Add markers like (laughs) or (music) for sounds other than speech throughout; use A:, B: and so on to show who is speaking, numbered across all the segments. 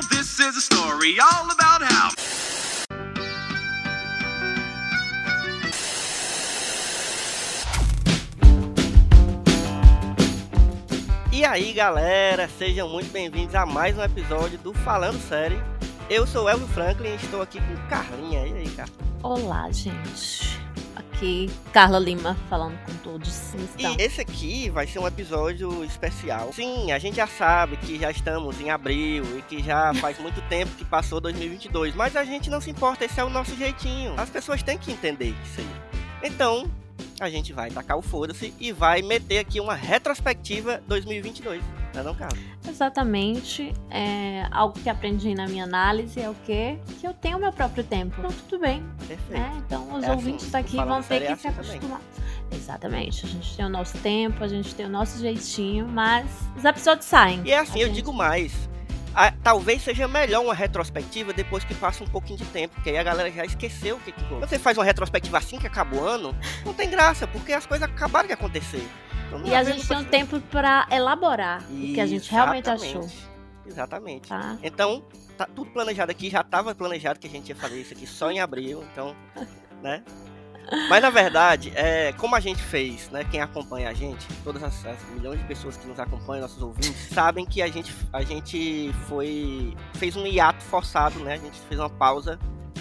A: Now this is a story all about how.
B: E aí galera, sejam muito bem-vindos a mais um episódio do Falando Série. Eu sou o Elvio Franklin e estou aqui com Carlinha. E aí, cara?
C: Olá, gente. Aqui, Carla Lima, falando com todos. Então,
B: E esse aqui vai ser um episódio especial. Sim, a gente já sabe que já estamos em abril e que já (laughs) faz muito tempo que passou 2022, mas a gente não se importa, esse é o nosso jeitinho. As pessoas têm que entender isso aí. Então, a gente vai tacar o foda-se e vai meter aqui uma retrospectiva 2022. Não é não, Carlos?
C: Exatamente, é, algo que aprendi na minha análise é o quê? Que eu tenho meu próprio tempo. Então, tudo bem,
B: Perfeito.
C: né? Então, os
B: É assim,
C: ouvintes daqui
B: Falando
C: vão ter que
B: é
C: se
B: assim também.
C: acostumar. Exatamente, a gente tem o nosso tempo, a gente tem o nosso jeitinho, mas os episódios saem.
B: E é assim, eu
C: gente-
B: digo mais. a- talvez seja melhor uma retrospectiva depois que passa um pouquinho de tempo, porque aí a galera já esqueceu o que que rolou. Você faz uma retrospectiva assim que acabou o ano, não tem graça, porque as coisas acabaram de acontecer. Então,
C: E a gente tem um tempo pra elaborar o que a gente realmente achou,
B: Exatamente. Exatamente.
C: tá?
B: Então, tá tudo planejado aqui, já tava planejado que a gente ia fazer isso aqui só em abril, então, (laughs) né? Mas na verdade, é, como a gente fez, né? Quem acompanha a gente, todas as, as milhões de pessoas que nos acompanham, nossos ouvintes, sabem que a gente, a gente foi. fez um hiato forçado, né? A gente fez uma pausa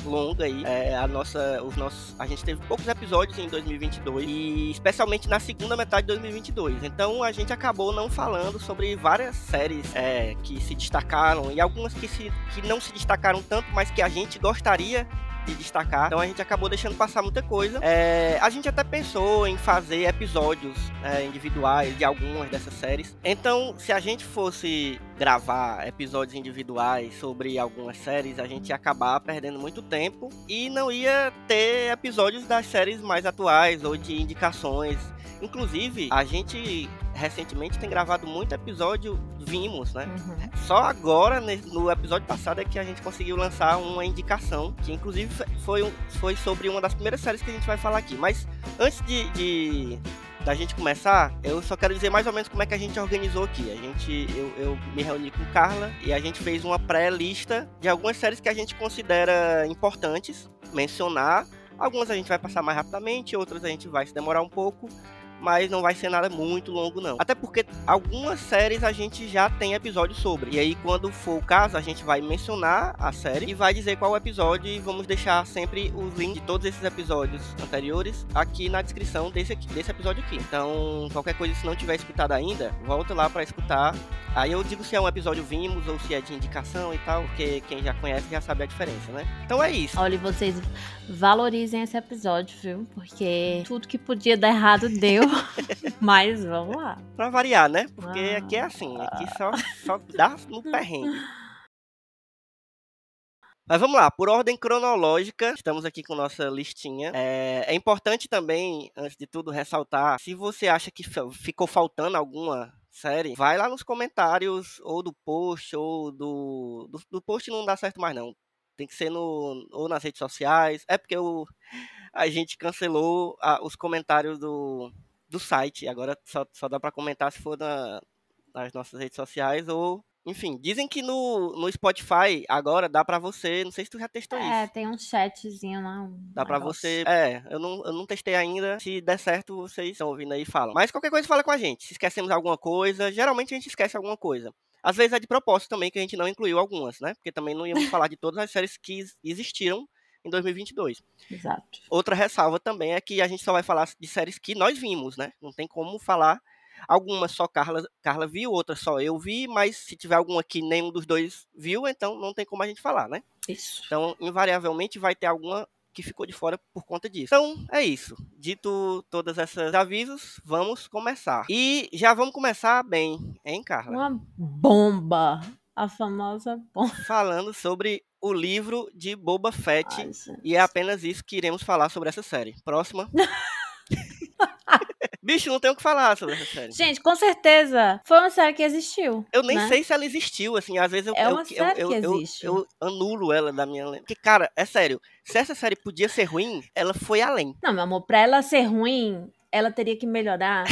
B: longa aí. É, a nossa, os nossos, a gente teve poucos episódios em 2022 e especialmente na segunda metade de 2022. Então a gente acabou não falando sobre várias séries é, que se destacaram e algumas que, se, que não se destacaram tanto, mas que a gente gostaria de destacar. Então a gente acabou deixando passar muita coisa. É, a gente até pensou em fazer episódios é, individuais de algumas dessas séries. Então, se a gente fosse gravar episódios individuais sobre algumas séries, a gente ia acabar perdendo muito tempo e não ia ter episódios das séries mais atuais ou de indicações. Inclusive, a gente recentemente tem gravado muito episódio Vimos, né?
C: Uhum.
B: Só agora, no episódio passado, é que a gente conseguiu lançar uma indicação, que inclusive foi, um- foi sobre uma das primeiras séries que a gente vai falar aqui. Mas antes de, de- da gente começar, eu só quero dizer mais ou menos como é que a gente organizou aqui. A gente, eu, eu me reuni com Carla e a gente fez uma pré-lista de algumas séries que a gente considera importantes mencionar. Algumas a gente vai passar mais rapidamente, outras a gente vai se demorar um pouco mas não vai ser nada muito longo não. Até porque algumas séries a gente já tem episódio sobre. E aí quando for o caso, a gente vai mencionar a série e vai dizer qual episódio e vamos deixar sempre os links de todos esses episódios anteriores aqui na descrição desse aqui, desse episódio aqui. Então, qualquer coisa se não tiver escutado ainda, volta lá para escutar. Aí eu digo se é um episódio vimos ou se é de indicação e tal, porque quem já conhece já sabe a diferença, né? Então é isso.
C: Olha, vocês valorizem esse episódio, viu? Porque tudo que podia dar errado deu. (laughs) Mas vamos lá.
B: Pra variar, né? Porque
C: Ah.
B: aqui é assim, aqui só, só dá no perrengue. Mas vamos lá, por ordem cronológica, estamos aqui com nossa listinha. É, é importante também, antes de tudo, ressaltar: se você acha que ficou faltando alguma série, vai lá nos comentários, ou do post, ou do. Do, do post não dá certo mais, não. Tem que ser no, ou nas redes sociais. É porque o, a gente cancelou a- os comentários do, do site. Agora só, só dá pra comentar se for na- nas nossas redes sociais ou. Enfim, dizem que no, no Spotify agora dá pra você. Não sei se tu já testou
C: É,
B: isso.
C: tem um chatzinho lá. Um
B: Dá pra
C: negócio.
B: você. É, eu não, eu não testei ainda. Se der certo, vocês estão ouvindo aí e falam. Mas qualquer coisa fala com a gente. Se esquecemos alguma coisa, geralmente a gente esquece alguma coisa. Às vezes é de propósito também que a gente não incluiu algumas, né? Porque também não íamos falar de todas as séries que ex- existiram em 2022.
C: Exato.
B: Outra ressalva também é que a gente só vai falar de séries que nós vimos, né? Não tem como falar. Algumas só Carla, Carla viu, outras só eu vi, mas se tiver alguma que nenhum dos dois viu, então não tem como a gente falar, né?
C: Isso.
B: Então, invariavelmente vai ter alguma que ficou de fora por conta disso. Então, é isso. Dito todos esses avisos, vamos começar. E já vamos começar bem, hein, Carla?
C: Uma bomba. A famosa bomba. (laughs)
B: Falando sobre o livro de Boba Fett.
C: Ai.
B: E é apenas isso que iremos falar sobre essa série. Próxima. (laughs) Bicho, não tem o que falar sobre essa série.
C: Gente, com certeza foi uma série que existiu.
B: Eu nem
C: né?
B: sei se ela existiu, assim, às vezes eu,
C: É uma
B: eu,
C: série
B: eu,
C: que
B: eu,
C: existe.
B: eu anulo ela da minha lembrança. Porque, cara, é sério, se essa série podia ser ruim, ela foi além.
C: Não, meu amor, pra ela ser ruim, ela teria que melhorar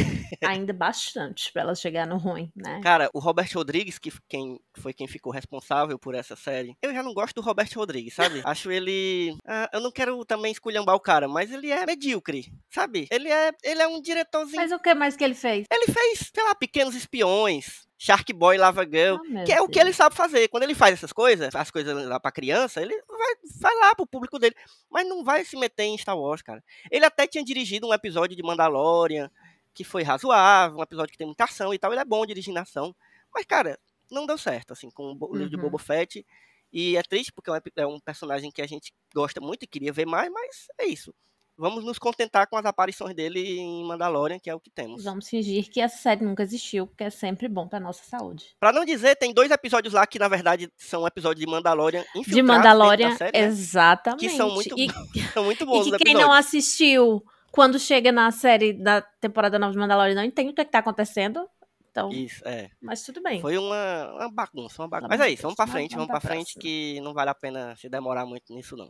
C: ainda bastante pra ela chegar no ruim, né?
B: Cara, o Robert Rodrigues, que quem, foi quem ficou responsável por essa série, eu já não gosto do Robert Rodrigues, sabe? (laughs) Acho ele. ah, eu não quero também esculhambar o cara, mas ele é medíocre, sabe? Ele é, ele é um diretorzinho.
C: Mas o que mais que ele fez?
B: Ele fez, sei lá, Pequenos Espiões, Shark Boy Lava Girl.
C: Oh, meu
B: Que é o que ele sabe fazer. Quando ele faz essas coisas, as coisas lá pra criança, ele vai, vai lá pro público dele. Mas não vai se meter em Star Wars, cara. Ele até tinha dirigido um episódio de Mandalorian, que foi razoável, um episódio que tem muita ação e tal. Ele é bom dirigindo ação. Mas, cara, não deu certo, assim, com o livro de
C: Uhum.
B: Boba Fett. E é triste porque é é um personagem que a gente gosta muito e queria ver mais, mas é isso. Vamos nos contentar com as aparições dele em Mandalorian, que é o que temos.
C: Vamos fingir que essa série nunca existiu, porque é sempre bom pra nossa saúde.
B: Pra não dizer, tem dois episódios lá que, na verdade, são episódios de Mandalorian infiltrados
C: De Mandalorian,
B: da série, né?
C: exatamente.
B: Que são muito,
C: e, (laughs)
B: são muito
C: e
B: bons
C: que
B: os
C: quem não assistiu quando chega na série da temporada nova de Mandalorian não entende o que, é que tá acontecendo. Então,
B: Isso, é.
C: mas tudo bem.
B: Foi uma, uma bagunça, uma bagunça.
C: Tá
B: Mas é isso, vamos pra
C: vamos-
B: frente,
C: vamos
B: vamos pra
C: pra
B: frente, que não vale a pena se demorar muito nisso, não.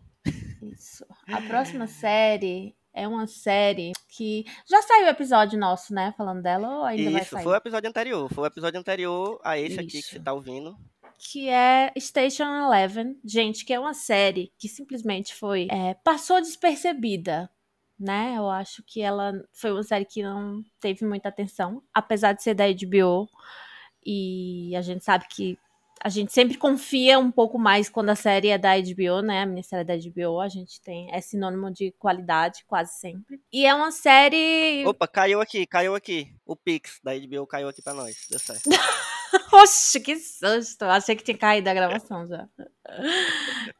C: Isso. A próxima série é uma série que já saiu o episódio nosso, né? Falando dela, ou ainda vai
B: Isso,
C: sair?
B: foi o episódio anterior. Foi o episódio anterior a esse aqui que
C: Isso.
B: você tá ouvindo.
C: que é Station Eleven, gente, que é uma série que simplesmente foi é, passou despercebida, né? Eu acho que ela foi uma série que não teve muita atenção, apesar de ser da HBO e a gente sabe que a gente sempre confia um pouco mais quando a série é da HBO, né? A minissérie é da HBO, a gente tem é sinônimo de qualidade quase sempre. E é uma série
B: Opa, caiu aqui, caiu aqui. O Pix da HBO caiu aqui pra nós. Deu certo. (laughs)
C: Oxe, que susto! Achei que tinha caído a gravação já.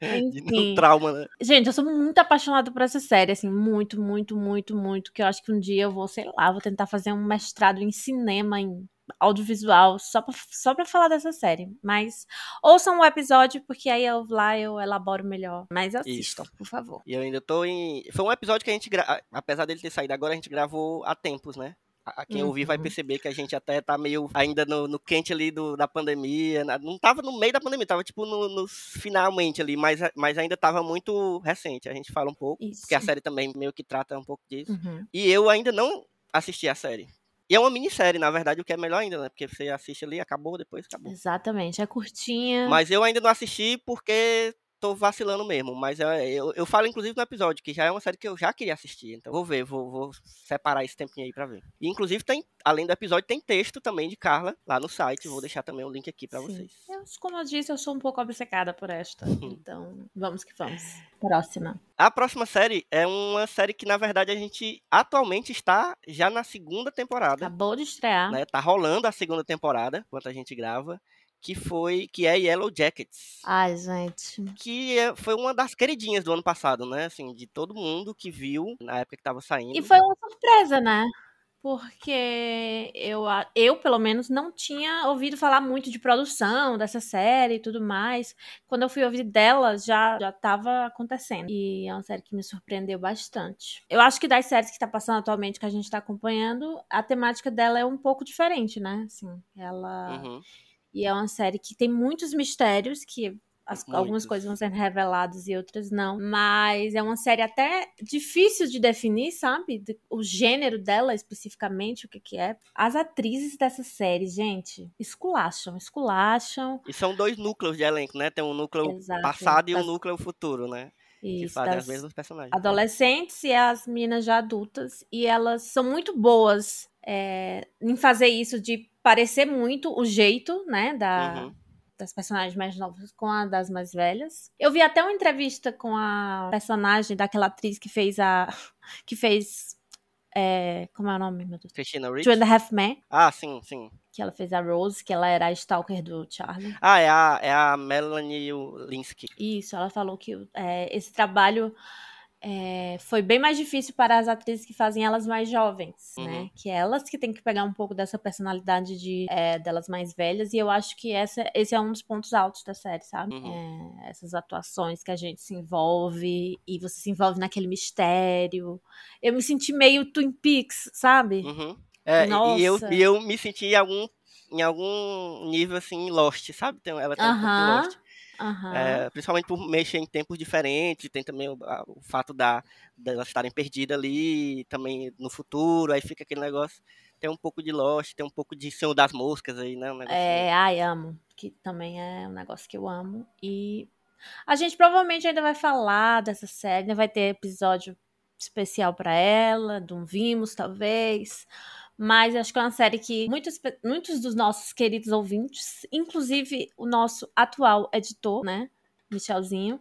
B: De
C: Enfim.
B: um trauma, né?
C: Gente, eu sou muito apaixonada por essa série, assim, muito, muito, muito, muito. Que eu acho que um dia eu vou, sei lá, vou tentar fazer um mestrado em cinema, em audiovisual, só pra, só pra falar dessa série. Mas ouçam o episódio, porque aí eu lá eu elaboro melhor. Mas assistam, por favor.
B: E eu ainda tô em. Foi um episódio que a gente. Gra... Apesar dele ter saído agora, a gente gravou há tempos, né? A- Quem ouvir vai
C: Uhum.
B: perceber que a gente até tá meio ainda no, no quente ali do, da pandemia. Não tava no meio da pandemia, tava tipo no, nos finalmente ali, mas, mas ainda tava muito recente. A gente fala um pouco,
C: Isso.
B: porque a série também meio que trata um pouco disso.
C: Uhum.
B: E eu ainda não assisti a série. E é uma minissérie, na verdade, o que é melhor ainda, né? Porque você assiste ali, acabou, depois acabou.
C: Exatamente, é curtinha.
B: Mas eu ainda não assisti porque tô vacilando mesmo. Mas eu, eu, eu falo, inclusive, no episódio, que já é uma série que eu já queria assistir. Então vou ver, vou, vou separar esse tempinho aí pra ver. E inclusive tem, além do episódio, tem texto também de Carla lá no site. Vou deixar também o link aqui pra
C: Sim.
B: vocês.
C: Eu, como eu disse, eu sou um pouco obcecada por esta. (laughs) Então, vamos que vamos. Próxima.
B: A próxima série é uma série que, na verdade, a gente atualmente está já na segunda temporada.
C: Acabou de estrear.
B: Né? Tá rolando a segunda temporada, enquanto a gente grava. Que foi, que é Yellow Jackets.
C: Ai, gente.
B: que é- foi uma das queridinhas do ano passado, né? Assim, de todo mundo que viu na época que tava saindo.
C: E foi uma surpresa, né? Porque eu, eu, pelo menos, não tinha ouvido falar muito de produção dessa série e tudo mais. Quando eu fui ouvir dela, já, já tava acontecendo. E é uma série que me surpreendeu bastante. Eu acho que das séries que tá passando atualmente, que a gente tá acompanhando, a temática dela é um pouco diferente, né? Assim, ela...
B: Uhum.
C: E é uma série que tem muitos mistérios, que as- algumas coisas vão sendo reveladas e outras não. Mas é uma série até difícil de definir, sabe? O gênero dela especificamente, o que, que é. As atrizes dessa série, gente, esculacham, esculacham.
B: E são dois núcleos de elenco, né? Tem um núcleo
C: Exato,
B: passado e um
C: das-
B: núcleo futuro, né? Que
C: Isso,
B: fazem
C: das
B: as mesmas personagens.
C: adolescentes e as meninas já adultas. E elas são muito boas é, em fazer isso de parecer muito o jeito, né? Da,
B: Uhum.
C: das personagens mais novas com a das mais velhas. Eu vi até uma entrevista com a personagem daquela atriz que fez a. (laughs) que fez. é, como é o nome, meu Deus?
B: Christina Ricci?
C: Two and a Half Men,
B: Ah, sim, sim.
C: que ela fez a Rose, que ela era a stalker do Charlie.
B: Ah, é a, é a Melanie Linsky.
C: Isso, ela falou que é, esse trabalho é, foi bem mais difícil para as atrizes que fazem elas mais jovens,
B: Uhum.
C: né? Que é elas que têm que pegar um pouco dessa personalidade de, é, delas mais velhas, e eu acho que essa, esse é um dos pontos altos da série, sabe?
B: Uhum.
C: É, essas atuações que a gente se envolve, e você se envolve naquele mistério. Eu me senti meio Twin Peaks, sabe?
B: Uhum. É, e- eu, e eu me senti em algum, em algum nível, assim, Lost, sabe? Ela tem um pouco. Lost.
C: Aham.
B: É, principalmente por mexer em tempos diferentes, tem também o, a- o fato da delas estarem perdidas ali, também no futuro, aí fica aquele negócio. Tem um pouco de Lost, tem um pouco de Senhor das Moscas aí, né? Um.
C: É, ai, amo. Que também é um negócio que eu amo. E a gente provavelmente ainda vai falar dessa série, ainda vai ter episódio especial pra ela, de um Vimos, talvez. Mas acho que é uma série que muitos, muitos dos nossos queridos ouvintes, inclusive o nosso atual editor, né, Michelzinho,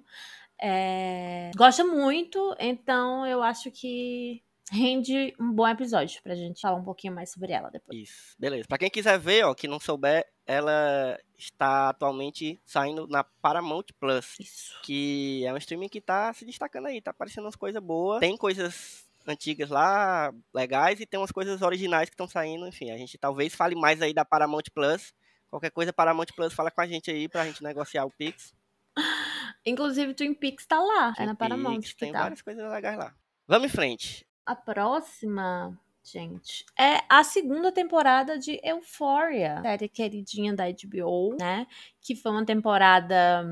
C: é, gosta muito. Então eu acho que rende um bom episódio pra gente falar um pouquinho mais sobre ela depois.
B: Isso, beleza. Pra quem quiser ver, ó, que não souber, ela está atualmente saindo na Paramount Plus.
C: Isso.
B: que é um streaming que tá se destacando aí, tá aparecendo umas coisas boas. Tem coisas antigas lá, legais, e tem umas coisas originais que estão saindo, enfim, a gente talvez fale mais aí da Paramount Plus. Qualquer coisa, Paramount Plus, fala com a gente aí pra gente negociar o Pix. (laughs)
C: Inclusive, Twin Peaks tá lá. é
B: Twin
C: na Paramount
B: Peaks,
C: que
B: Tem
C: tá.
B: várias coisas legais lá. Vamos em frente.
C: A próxima, gente, é a segunda temporada de Euphoria, série queridinha da HBO, né? Que foi uma temporada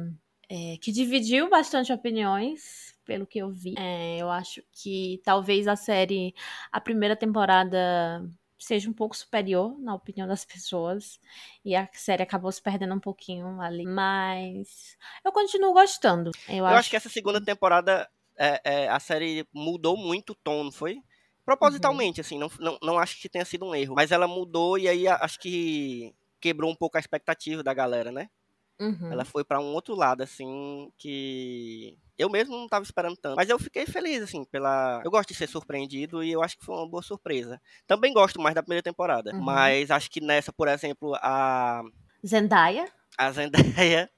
C: é, que dividiu bastante opiniões, pelo que eu vi. É, eu acho que talvez a série, a primeira temporada seja um pouco superior na opinião das pessoas e a série acabou se perdendo um pouquinho ali, mas eu continuo gostando. Eu,
B: Eu acho que essa segunda temporada, é, é, a série mudou muito o tom, não foi? Propositalmente, assim, não, não, não acho que tenha sido um erro. Mas ela mudou e aí acho que quebrou um pouco a expectativa da galera, né?
C: Uhum.
B: Ela foi pra um outro lado, assim, que eu mesmo não tava esperando tanto. Mas eu fiquei feliz, assim, pela. Eu gosto de ser surpreendido e eu acho que foi uma boa surpresa. Também gosto mais da primeira temporada.
C: Uhum.
B: Mas acho que nessa, por exemplo, a,
C: Zendaya.
B: a Zendaya.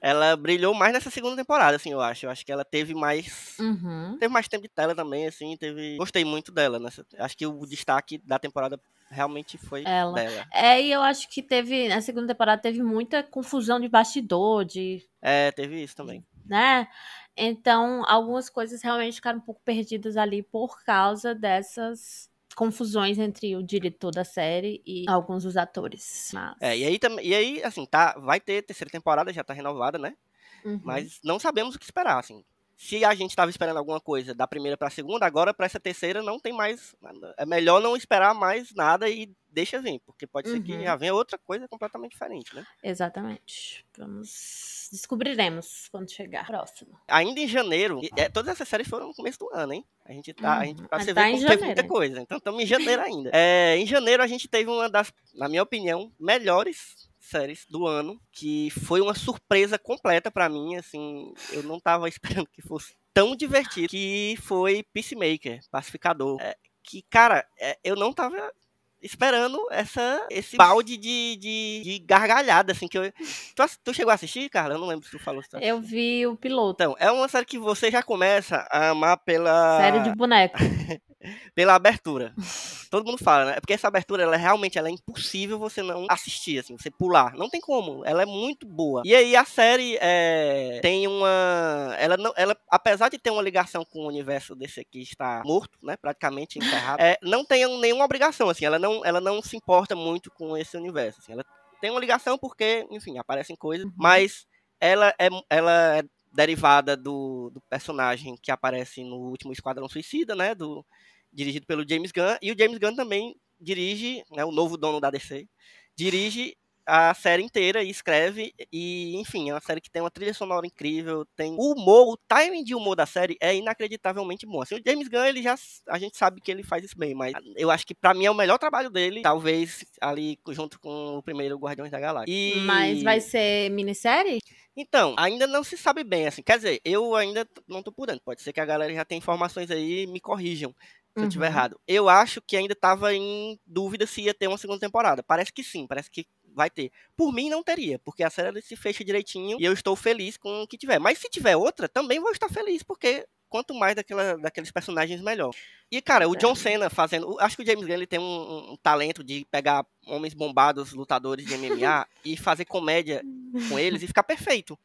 B: Ela brilhou mais nessa segunda temporada, assim, eu acho. Eu acho que ela teve mais.
C: Uhum.
B: Teve mais tempo de tela também, assim, teve. Gostei muito dela. Nessa... Acho que o destaque da temporada realmente foi
C: Ela.
B: dela.
C: É, e eu acho que teve, na segunda temporada, teve muita confusão de bastidor, de,
B: É, teve isso também.
C: né? Então, algumas coisas realmente ficaram um pouco perdidas ali por causa dessas confusões entre o diretor da série e alguns dos atores. Mas,
B: É, e aí, e aí, assim, tá, vai ter terceira temporada, já tá renovada, né?
C: Uhum.
B: Mas não sabemos o que esperar, assim. Se a gente estava esperando alguma coisa da primeira pra segunda, agora pra essa terceira não tem mais. É melhor não esperar mais nada e deixa vir, porque pode ser que
C: Uhum.
B: já venha outra coisa completamente diferente, né?
C: Exatamente. Vamos. Descobriremos quando chegar. Próximo.
B: Ainda em janeiro, e- é, todas essas séries foram no começo do ano, hein? A gente tá. A gente,
C: Uhum.
B: pra você
C: tá
B: ver
C: em
B: como teve
C: janeiro,
B: muita
C: hein?
B: coisa. Então estamos em janeiro ainda. É, em janeiro a gente teve uma das, na minha opinião, melhores séries do ano, que foi uma surpresa completa pra mim, assim, eu não tava (laughs) esperando que fosse tão divertido, que foi Peacemaker, Pacificador. É, que, cara, é, eu não tava esperando essa, esse balde de, de, de gargalhada, assim, que eu... Tu, tu chegou a assistir, Carla? Eu não lembro se tu falou. Se tu
C: Eu vi o piloto.
B: então, é uma série que você já começa a amar pela,
C: Série de boneco. (laughs)
B: pela abertura. Todo mundo fala, né? Porque essa abertura, ela é- realmente ela é impossível você não assistir, assim, você pular. Não tem como. Ela é muito boa. E aí a série é, tem uma. Ela, não, ela, apesar de ter uma ligação com o universo desse aqui está morto, né? Praticamente enterrado, (laughs) é, não tem nenhuma obrigação, assim. Ela não, ela não se importa muito com esse universo. Assim. Ela tem uma ligação porque, enfim, aparecem coisas, mas ela é, ela é derivada do, do personagem que aparece no último Esquadrão Suicida, né? Do, dirigido pelo James Gunn. E o James Gunn também dirige, né, o novo dono da DC, dirige a série inteira e escreve. E, enfim, é uma série que tem uma trilha sonora incrível, tem o humor, o timing de humor da série é inacreditavelmente bom. Assim, o James Gunn, ele já. A gente sabe que ele faz isso bem, mas eu acho que pra mim é o melhor trabalho dele, talvez ali junto com o primeiro Guardiões da Galáxia. E...
C: Mas vai ser minissérie?
B: Então, ainda não se sabe bem, assim. Quer dizer, eu ainda não tô por dentro. Pode ser que a galera já tenha informações aí e me corrijam se eu estiver
C: Uhum.
B: errado. Eu acho que ainda tava em dúvida se ia ter uma segunda temporada. Parece que sim, parece que vai ter. Por mim, não teria, porque a série se fecha direitinho e eu estou feliz com o que tiver. Mas se tiver outra, também vou estar feliz, porque quanto mais daquela, daqueles personagens, melhor. E, cara, o John Cena fazendo. Acho que o James Gunn ele tem um, um- talento de pegar homens bombados, lutadores de MMA, (laughs) e fazer comédia com eles e ficar perfeito.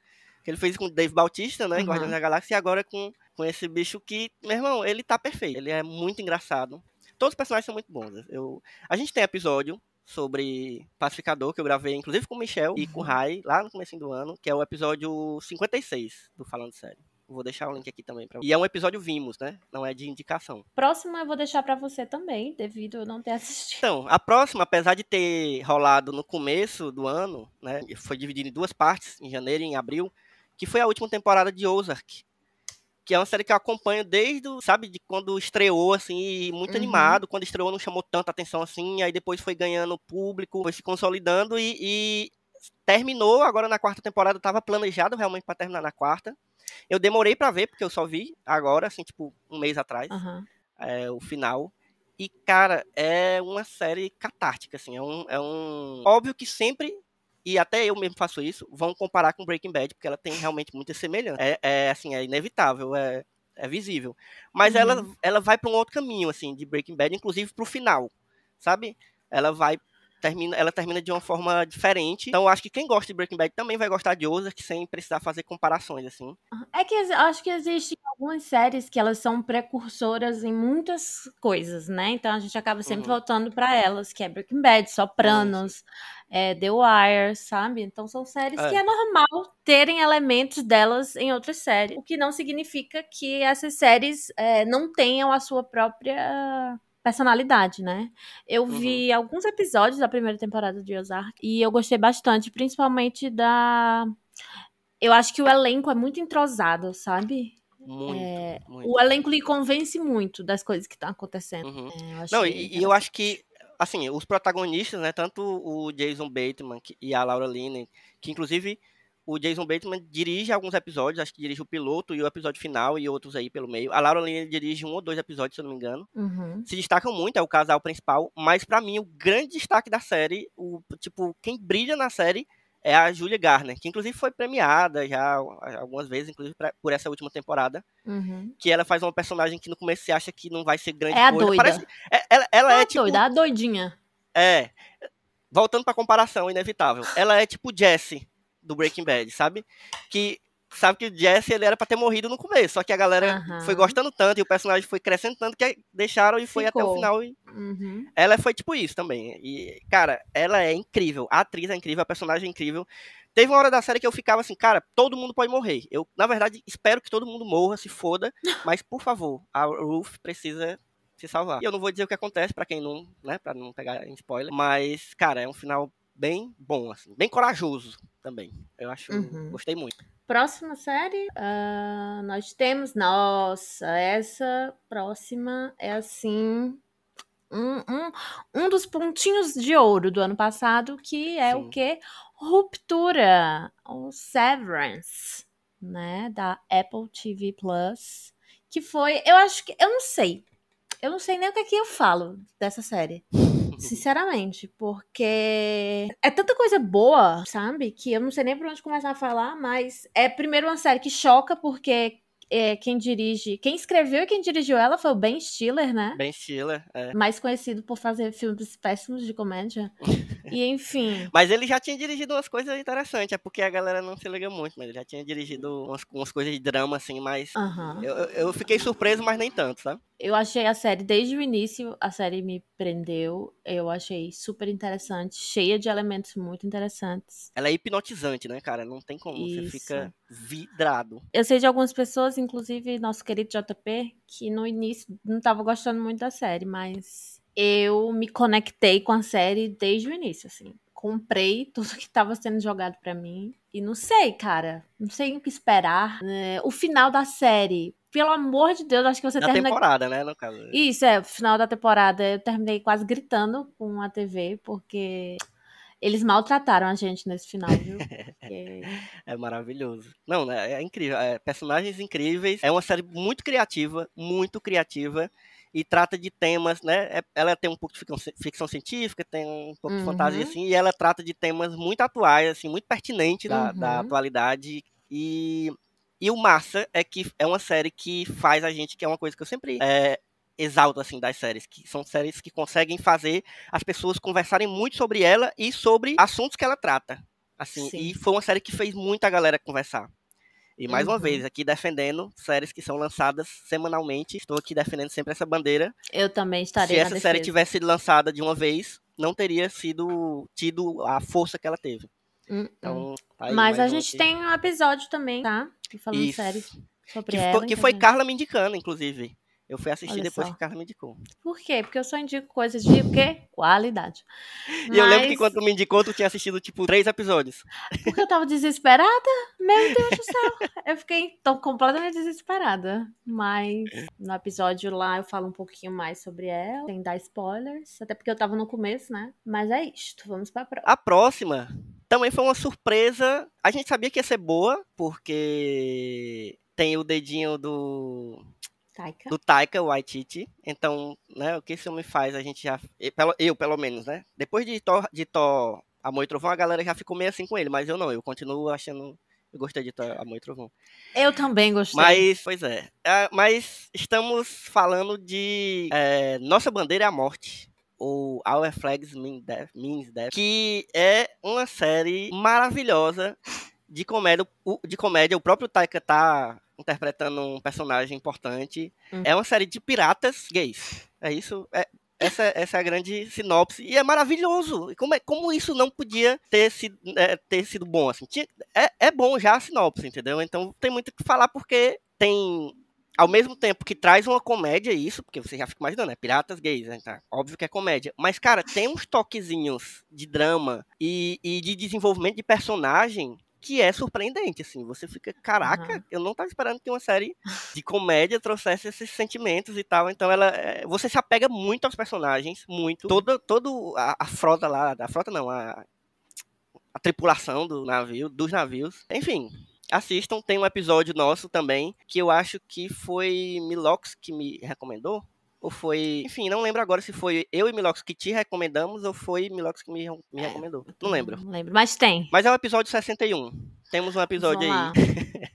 B: Ele fez com o Dave Bautista, né, em
C: Uhum.
B: Guardiões da Galáxia, e agora com, com esse bicho que, meu irmão, ele tá perfeito. Ele é muito engraçado. Todos os personagens são muito bons. Eu, a gente tem episódio sobre Pacificador, que eu gravei inclusive com o Michel e com o Rai, lá no começo do ano, que é o episódio 56 do Falando Sério. Vou deixar o link aqui também pra E é um episódio vimos, né? Não é de indicação.
C: Próximo eu vou deixar pra você também, devido a eu não ter assistido.
B: Então, a próxima, apesar de ter rolado no começo do ano, né? Foi dividida em duas partes, em janeiro e em abril, que foi a última temporada de Ozark. Que é uma série que eu acompanho desde, sabe, de quando estreou, assim, muito
C: Uhum.
B: animado. Quando estreou não chamou tanta atenção assim, aí depois foi ganhando público, foi se consolidando e, e terminou agora na quarta temporada. Eu tava planejado realmente pra terminar na quarta. Eu demorei pra ver, porque eu só vi agora, assim, tipo, um mês atrás
C: Aham.
B: é, o final. E, cara, é uma série catártica, assim. É um, é um. Óbvio que sempre, e até eu mesmo faço isso, vão comparar com Breaking Bad, porque ela tem realmente muita semelhança. É, é assim, é inevitável, é, é visível. Mas
C: Uhum.
B: ela, ela vai pra um outro caminho, assim, de Breaking Bad, inclusive pro final, sabe? Ela vai. Termina, ela termina de uma forma diferente. Então, eu acho que quem gosta de Breaking Bad também vai gostar de Ozark, sem precisar fazer comparações, assim.
C: É que acho que existem algumas séries que elas são precursoras em muitas coisas, né? Então a gente acaba sempre
B: Uhum.
C: voltando pra elas, que é Breaking Bad, Sopranos, é, The Wire, sabe? Então são séries
B: É.
C: que é normal terem elementos delas em outras séries, o que não significa que essas séries é, não tenham a sua própria personalidade, né? Eu
B: Uhum.
C: vi alguns episódios da primeira temporada de Ozark e eu gostei bastante, principalmente da eu acho que o elenco é muito entrosado, sabe?
B: Muito, muito.
C: O elenco lhe convence muito das coisas que estão acontecendo.
B: Uhum.
C: É, eu
B: Não, e, e eu acho que, assim, os protagonistas, né, tanto o Jason Bateman e a Laura Linney, que inclusive o Jason Bateman dirige alguns episódios, acho que dirige o piloto e o episódio final e outros aí pelo meio. A Laura Linney dirige um ou dois episódios, se eu não me engano.
C: Uhum.
B: Se destacam muito, é o casal principal, mas pra mim o grande destaque da série, o tipo, quem brilha na série é a Julia Garner, que inclusive foi premiada já algumas vezes, inclusive pra- por essa última temporada,
C: Uhum.
B: que ela faz uma personagem que no começo você acha que não vai ser grande
C: É a
B: coisa.
C: doida.
B: Parece, é- ela ela
C: a
B: é tipo
C: doida, a doidinha.
B: é. Voltando pra comparação inevitável. Ela é tipo Jesse do Breaking Bad, sabe? Que sabe que o Jesse ele era pra ter morrido no começo, só que a galera
C: Aham.
B: foi gostando tanto e o personagem foi crescendo tanto que deixaram e foi até o
C: Ficou.
B: final. E
C: Uhum.
B: ela foi tipo isso também. E cara, ela é incrível, a atriz é incrível, a personagem é incrível. Teve uma hora da série que eu ficava assim, cara, todo mundo pode morrer. Eu, na verdade, espero que todo mundo morra, se foda, (laughs) mas por favor, a Ruth precisa se salvar. E eu não vou dizer o que acontece pra quem não, né, para não pegar em spoiler, mas cara, é um final bem bom assim, bem corajoso também. Eu acho,
C: Uhum.
B: gostei muito.
C: Próxima série, ah, nós temos. Nossa, essa próxima é assim. Um, um, um dos pontinhos de ouro do ano passado, que é o
B: Sim.
C: que? Ruptura, o Severance, né? Da Apple TV Plus. Que foi. Eu acho que. Eu não sei. Eu não sei nem o que é que eu falo dessa série. Sinceramente, porque é tanta coisa boa, sabe? Que eu não sei nem por onde começar a falar, mas é primeiro uma série que choca, porque é, quem dirige, quem escreveu e quem dirigiu ela foi o Ben Stiller, né?
B: Ben Stiller, é.
C: Mais conhecido por fazer filmes péssimos de comédia. (laughs) e enfim.
B: Mas ele já tinha dirigido umas coisas interessantes, é porque a galera não se liga muito, mas ele já tinha dirigido umas, umas coisas de drama, assim, mas. Eu, eu- fiquei surpreso, mas nem tanto, sabe?
C: Eu achei a série, desde o início, a série me prendeu. Eu achei super interessante, cheia de elementos muito interessantes.
B: Ela é hipnotizante, né, cara? Não tem como. Você
C: Isso.
B: fica vidrado.
C: Eu sei de algumas pessoas, inclusive nosso querido JP, que no início não tava gostando muito da série, mas eu me conectei com a série desde o início, assim. Comprei (laughs) tudo que tava sendo jogado pra mim e não sei, cara, não sei o que esperar. É, o final da série, pelo amor de Deus, acho que você
B: Da
C: termina
B: temporada, né, no caso.
C: isso, é, o final da temporada eu terminei quase gritando com a TV, porque eles maltrataram a gente nesse final, viu? (laughs) Porque-
B: É maravilhoso. Não, né? É incrível. É, personagens incríveis. É uma série muito criativa, muito criativa. E trata de temas, né? é- ela tem um pouco de ficção, ficção científica, tem um pouco de
C: Uhum.
B: fantasia, assim, e ela trata de temas muito atuais, assim, muito pertinentes da, da
C: Uhum.
B: atualidade. E, e o massa é que é uma série que faz a gente, que é uma coisa que eu sempre é, exalto, assim, das séries, que são séries que conseguem fazer as pessoas conversarem muito sobre ela e sobre assuntos que ela trata. Assim,
C: Sim.
B: e foi uma série que fez muita galera conversar. E mais uma
C: Uhum.
B: vez, aqui defendendo séries que são lançadas semanalmente. Estou aqui defendendo sempre essa bandeira.
C: Eu também estarei
B: Se essa série tivesse sido lançada de uma vez, não teria sido tido a força que ela teve.
C: Hum, hum.
B: Então, tá aí
C: Mas a gente
B: aqui.
C: tem um episódio também, tá? Falando
B: Isso.
C: sério sobre
B: Que,
C: ela.
B: foi, que foi
C: então-
B: Carla me indicando, inclusive. Eu fui assistir
C: Olha
B: depois
C: só.
B: que Carla me indicou.
C: Por quê? Porque eu só indico coisas de o quê? Qualidade.
B: E eu lembro que
C: Mas-
B: quando tu me indicou, tu tinha assistido, tipo, três episódios. (laughs)
C: Porque eu tava desesperada? Meu Deus do (laughs) céu. Eu fiquei tão completamente desesperada. Mas no episódio lá eu falo um pouquinho mais sobre ela, sem dar spoilers. Até porque eu tava no começo, né? Mas é isto. Vamos pra próxima.
B: A próxima também foi uma surpresa. A gente sabia que ia ser boa, porque tem o dedinho do,
C: Taika.
B: do Taika Waititi. Então, né, o que esse homem faz, a gente já. Eu, pelo- menos, né? Depois de Thor, de Thor Amor e Trovão, a galera já ficou meio assim com ele, mas eu não, eu continuo achando. Eu gostei de Thor Amor e Trovão.
C: Eu também gostei.
B: Mas, pois é. É, Mas estamos falando de é, Nossa Bandeira é a Morte. Ou Our Flags Mean Death, Means Death. Que é uma série maravilhosa de comédia. O, de comédia. o próprio Taika tá interpretando um personagem importante.
C: Hum.
B: É uma série de piratas gays. É isso. É, essa, essa é a grande sinopse. E é maravilhoso. E como, é, como isso não podia ter sido, é, ter sido bom? Assim? Tinha- é, é bom já a sinopse, entendeu? Então tem muito o que falar porque tem. Ao mesmo tempo que traz uma comédia, isso, porque você já fica imaginando, é piratas gays, né? Tá? Óbvio que é comédia. Mas, cara, tem uns toquezinhos de drama e, e de desenvolvimento de personagem que é surpreendente, assim. Você fica, caraca,
C: Aham.
B: eu não tava esperando que uma série de comédia trouxesse esses sentimentos e tal. Então ela. é, Você se apega muito aos personagens, muito. Toda, todo a, a frota lá, a frota não, a, a tripulação do navio, dos navios. Enfim. Assistam, tem um episódio nosso também, que eu acho que foi Milox que me recomendou. Ou foi. Enfim, não lembro agora se foi eu e Milox que te recomendamos ou foi Milox que me, me recomendou. Não lembro.
C: Não lembro. Mas tem.
B: Mas é o episódio 61. Temos um episódio aí.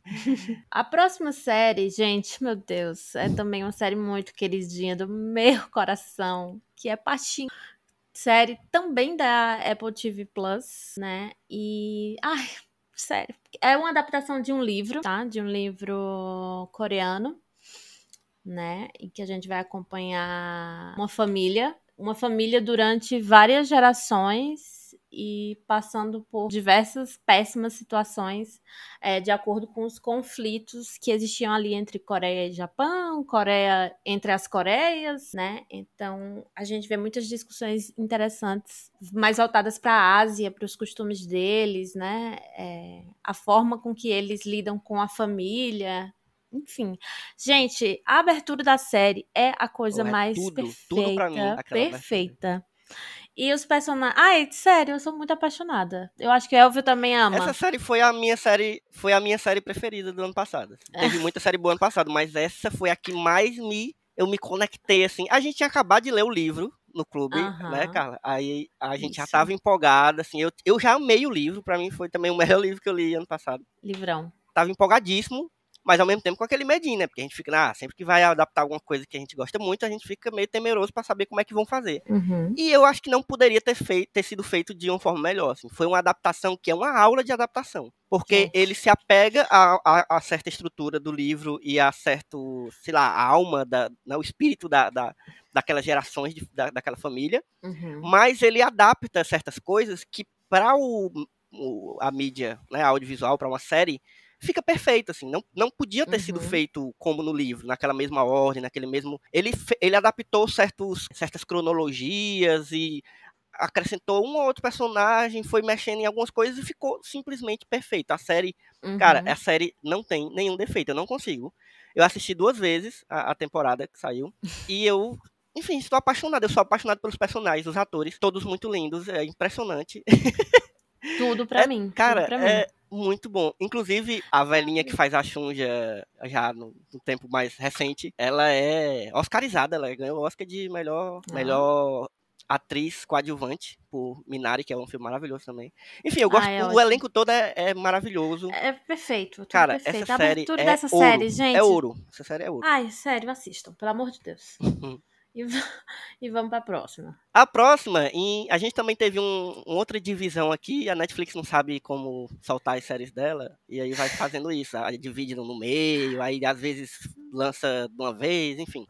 B: (laughs)
C: A próxima série, gente, meu Deus, é também uma série muito queridinha do meu (laughs) coração, que é Patinho. Série também da Apple TV Plus, né? E. Ai, sério. É uma adaptação de um livro, tá? De um livro coreano, né? E que a gente vai acompanhar uma família. Uma família durante várias gerações e passando por diversas péssimas situações é, de acordo com os conflitos que existiam ali entre Coreia e Japão, Coreia entre as Coreias, né? Então a gente vê muitas discussões interessantes, mais voltadas para a Ásia, para os costumes deles, né? É, a forma com que eles lidam com a família. Enfim, gente, a abertura da série é a coisa
B: é
C: mais
B: tudo,
C: perfeita,
B: tudo pra mim, aquela abertura.
C: perfeita. E os personagens. Ai, sério, eu sou muito apaixonada. Eu acho que o Elvio também ama.
B: Essa série foi a minha série, foi a minha série preferida do ano passado.
C: É.
B: Teve muita série boa ano passado, mas essa foi a que mais me eu me conectei assim. A gente tinha acabado de ler o livro no clube, né, Carla? Aí a gente já
C: Isso.
B: tava empolgada assim. Eu, eu já amei o livro, pra mim foi também o (laughs) melhor livro que eu li ano passado.
C: Livrão.
B: Tava empolgadíssimo. Mas ao mesmo tempo com aquele medinho, né? Porque a gente fica, ah, sempre que vai adaptar alguma coisa que a gente gosta muito, a gente fica meio temeroso pra saber como é que vão fazer.
C: Uhum.
B: E eu acho que não poderia ter, feito, ter sido feito de uma forma melhor. Assim. Foi uma adaptação que é uma aula de adaptação. Porque
C: Gente.
B: ele se apega a, a- a certa estrutura do livro e a certo, sei lá, a alma, da, né, o espírito da, da, daquelas gerações, de- da, daquela família.
C: Uhum.
B: Mas ele adapta certas coisas que para o, o- a mídia né, audiovisual, para uma série, fica perfeito, assim, não, não podia ter sido
C: Uhum.
B: feito como no livro, naquela mesma ordem, naquele mesmo... Ele, ele adaptou certos, certas cronologias e acrescentou um ou outro personagem, foi mexendo em algumas coisas e ficou simplesmente perfeito. A série, cara,
C: Uhum.
B: a série não tem nenhum defeito, eu não consigo. Eu assisti duas vezes a, a temporada que saiu (laughs) e eu... Enfim, estou apaixonado. Eu sou apaixonado pelos personagens, os atores, todos muito lindos, é impressionante.
C: Tudo (laughs) pra mim.
B: Cara,
C: tudo pra mim.
B: Muito bom. Inclusive, a velhinha que faz a Xunja já no, no tempo mais recente, ela é oscarizada, ela ganhou o Oscar de melhor,
C: Ah.
B: melhor atriz coadjuvante por Minari, que é um filme maravilhoso também. Enfim, eu gosto,
C: Ah, é
B: o
C: ótimo.
B: elenco todo é, é maravilhoso.
C: É perfeito.
B: Cara,
C: perfeito.
B: essa
C: a
B: série
C: abertura
B: é
C: dessa
B: ouro,
C: série, gente.
B: É ouro. Essa série é ouro.
C: Ai, sério, assistam, pelo amor de Deus. (laughs) E, (laughs) e vamos pra próxima.
B: A próxima, a gente também teve um, outra divisão aqui, a Netflix não sabe como soltar as séries dela, e aí vai fazendo isso, aí divide no meio, aí às vezes lança de uma vez, enfim.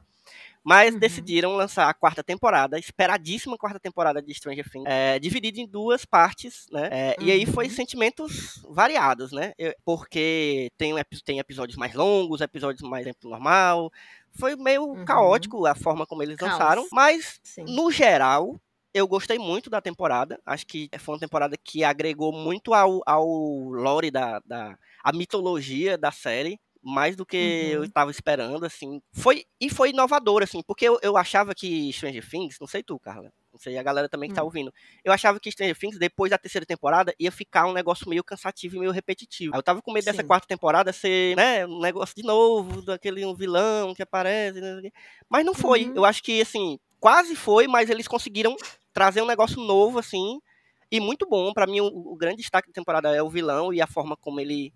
B: Mas
C: Uhum.
B: decidiram lançar a quarta temporada, esperadíssima quarta temporada de Stranger Things, é, dividida em duas partes, né? É, E aí foi
C: Uhum.
B: sentimentos variados, né? Eu- porque tem, tem episódios mais longos, episódios mais tempo normal. Foi meio
C: Uhum.
B: caótico a forma como eles
C: Caos.
B: lançaram, mas
C: Sim.
B: no geral, eu gostei muito da temporada. Acho que foi uma temporada que agregou muito ao, ao lore da, da a mitologia da série. Mais do que eu
C: Uhum.
B: estava esperando, assim. Foi, e foi inovador, assim, porque eu, eu achava que Stranger Things, não sei tu, Carla, não sei a galera também que tá
C: Hum.
B: ouvindo, eu achava que Stranger Things, depois da terceira temporada, ia ficar um negócio meio cansativo e meio repetitivo. Aí eu tava com medo dessa
C: Sim.
B: quarta temporada ser, né, um negócio de novo, daquele um vilão que aparece, né, mas não foi.
C: Uhum.
B: Eu acho que, assim, quase foi, mas eles conseguiram trazer um negócio novo, assim, e muito bom. Pra mim, o, o grande destaque da temporada é o vilão e a forma como ele.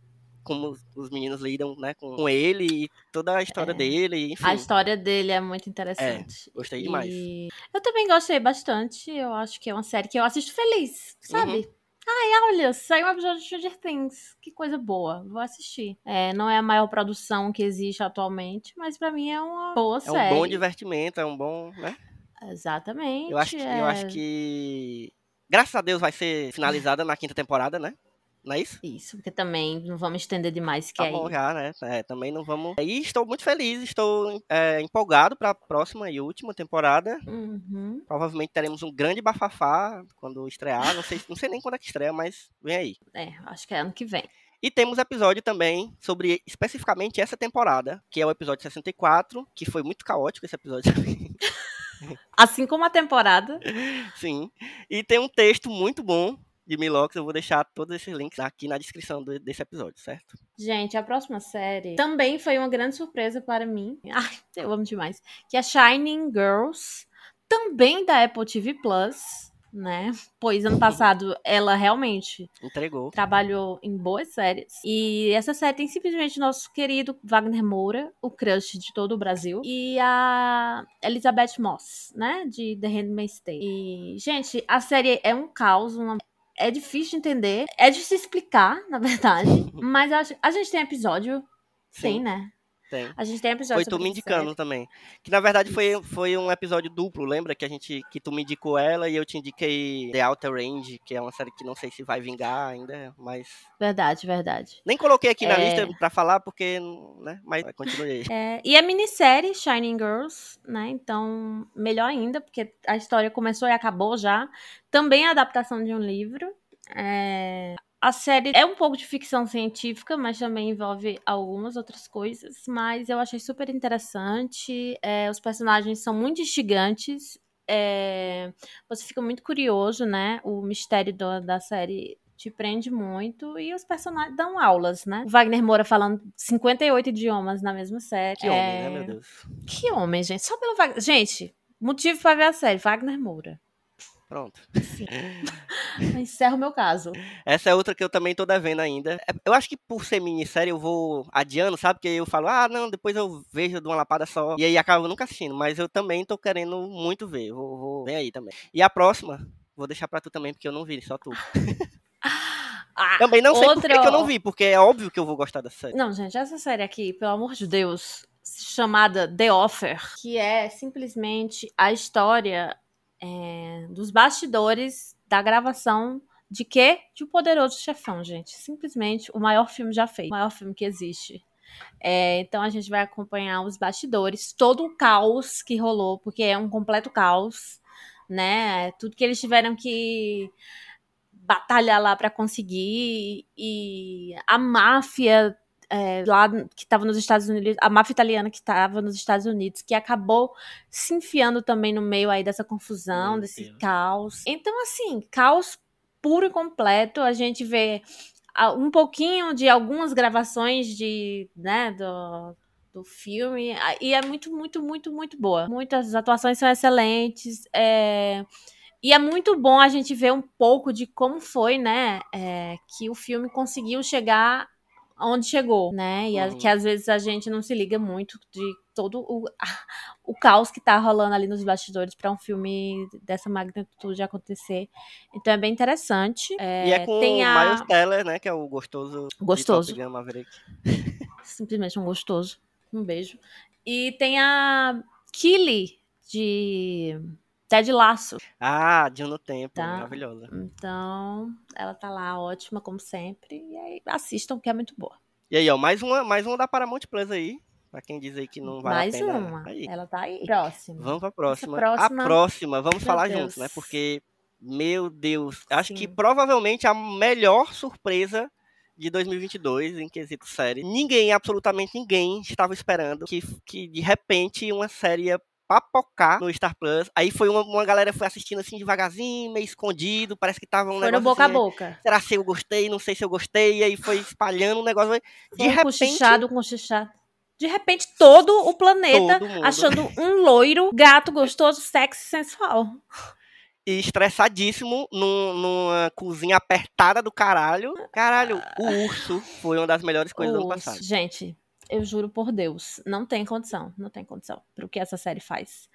B: Como os- os meninos lidam, né, com, com ele e toda a história
C: É.
B: dele, enfim.
C: A história dele é muito interessante.
B: gostei demais.
C: E eu também gostei bastante. Eu acho que é uma série que eu assisto feliz, sabe?
B: Uhum.
C: Ai, olha, saiu um episódio de Stranger Things. Que coisa boa. Vou assistir. É, não é a maior produção que existe atualmente, mas pra mim é uma boa
B: É
C: série.
B: um bom divertimento, é um bom, né?
C: Exatamente.
B: Eu acho, que,
C: é...
B: eu acho que. Graças a Deus vai ser finalizada na quinta temporada, né? Não é isso?
C: Isso, porque também não vamos estender demais que
B: Tá
C: aí.
B: bom já, né? É, também não vamos. E estou muito feliz, estou é, empolgado para a próxima e última temporada.
C: Uhum.
B: Provavelmente teremos um grande bafafá quando estrear. Não sei, não sei nem quando é que estreia, mas vem aí.
C: É, acho que é ano que vem.
B: E temos episódio também sobre especificamente essa temporada, que é o episódio 64, que foi muito caótico esse episódio. (laughs)
C: Assim como a temporada.
B: Sim. E tem um texto muito bom de Milox, eu vou deixar todos esses links aqui na descrição do- desse episódio, certo?
C: Gente, a próxima série também foi uma grande surpresa para mim. (laughs) Ai, eu amo demais. Que é Shining Girls, também da Apple TV Plus, né? Pois ano passado ela realmente
B: Entregou.
C: trabalhou em boas séries. E essa série tem simplesmente nosso querido Wagner Moura, o crush de todo o Brasil, e a Elizabeth Moss, né, de The Handmaid's Tale. E, gente, a série é um caos, uma é difícil de entender, é difícil de explicar, na verdade, (laughs) mas acho- a gente tem episódio,
B: Sim,
C: tem, né?
B: Tem.
C: A gente tem episódio
B: Foi tu me
C: essa
B: indicando também. Que na verdade foi, foi um episódio duplo, lembra? Que a gente que tu me indicou ela e eu te indiquei The Outer Range, que é uma série que não sei se vai vingar ainda, mas.
C: Verdade, verdade.
B: Nem coloquei aqui na
C: É.
B: lista pra falar, porque, né? Mas continuei.
C: É, e a minissérie Shining Girls, né? Então, melhor ainda, porque a história começou e acabou já. Também é a adaptação de um livro. É, A série é um pouco de ficção científica, mas também envolve algumas outras coisas. Mas eu achei super interessante. É, os personagens são muito instigantes. É, você fica muito curioso, né? O mistério do- da série te prende muito. E os personagens dão aulas, né? O Wagner Moura falando 58 idiomas na mesma série.
B: Que homem,
C: É,
B: né, meu Deus?
C: Que homem, gente. Só pelo Wagner. Gente, motivo pra ver a série: Wagner Moura.
B: Pronto.
C: Encerro o meu caso.
B: Essa é outra que eu também tô devendo ainda. É, Eu acho que por ser minissérie eu vou adiando, sabe? Porque eu falo, ah, não, depois eu vejo de uma lapada só. E aí acabo nunca assistindo. Mas eu também tô querendo muito ver. Vou, vou ver aí também. E a próxima, vou deixar pra tu também, porque eu não vi, só tu. (laughs)
C: Ah,
B: Também não sei por
C: outra-
B: que, que eu não vi, porque é óbvio que eu vou gostar dessa série.
C: Não, gente, essa série aqui, pelo amor de Deus, chamada The Offer, que é simplesmente a história é, dos bastidores da gravação de quê? De O Poderoso Chefão, gente. Simplesmente o maior filme já feito, o maior filme que existe. É, então a gente vai acompanhar os bastidores, todo o caos que rolou, porque é um completo caos, né? Tudo que eles tiveram que batalhar lá para conseguir e a máfia é, lá que estava nos Estados Unidos, a máfia italiana que estava nos Estados Unidos, que acabou se enfiando também no meio aí dessa confusão,
B: Meu
C: desse
B: Deus.
C: caos. Então, assim, caos puro e completo. A gente vê um pouquinho de algumas gravações de, né, do, do filme. E é muito, muito, muito, muito boa. Muitas atuações são excelentes. É... E é muito bom a gente ver um pouco de como foi, né, é, que o filme conseguiu chegar onde chegou, né? E a-
B: Uhum.
C: que às vezes a gente não se liga muito de todo o, o caos que tá rolando ali nos bastidores para um filme dessa magnitude acontecer. Então é bem interessante. É,
B: e é com
C: tem
B: o
C: a...
B: Miles Teller, né? Que é o gostoso. de
C: Gostoso.
B: Gun Maverick. (laughs)
C: simplesmente um gostoso. Um beijo. E tem a Killy, de Ted Laço.
B: Ah, de um no tempo,
C: Tá.
B: maravilhosa.
C: Então, ela tá lá ótima, como sempre. E aí, assistam, que é muito boa.
B: E aí, ó, mais uma, mais uma da Paramount Plus aí. Pra quem diz aí que não vale
C: Mais
B: a pena.
C: uma.
B: Aí.
C: Ela tá aí. Próxima.
B: Vamos pra próxima.
C: próxima-
B: A próxima, vamos
C: Meu
B: falar
C: Deus.
B: juntos, né? Porque, meu Deus, acho que
C: Sim.
B: provavelmente a melhor surpresa de 2022 em quesito série. Ninguém, absolutamente ninguém, estava esperando que, que de repente uma série ia papocar no Star Plus. Aí foi uma, uma galera foi assistindo assim devagarzinho, meio escondido, parece que tava um
C: Foi no
B: negócio
C: boca a
B: assim,
C: boca.
B: Será se eu gostei? Não sei se eu gostei. E aí foi espalhando o negócio. De
C: Foi um
B: repente,
C: cochichado, cochichado. De repente, todo o planeta
B: Todo
C: achando um loiro, gato, gostoso, sexy, sensual.
B: e estressadíssimo num- numa cozinha apertada do caralho. Caralho, o urso foi uma das melhores coisas do ano passado.
C: Gente, eu juro por Deus, não tem condição, não tem condição pro que essa série faz.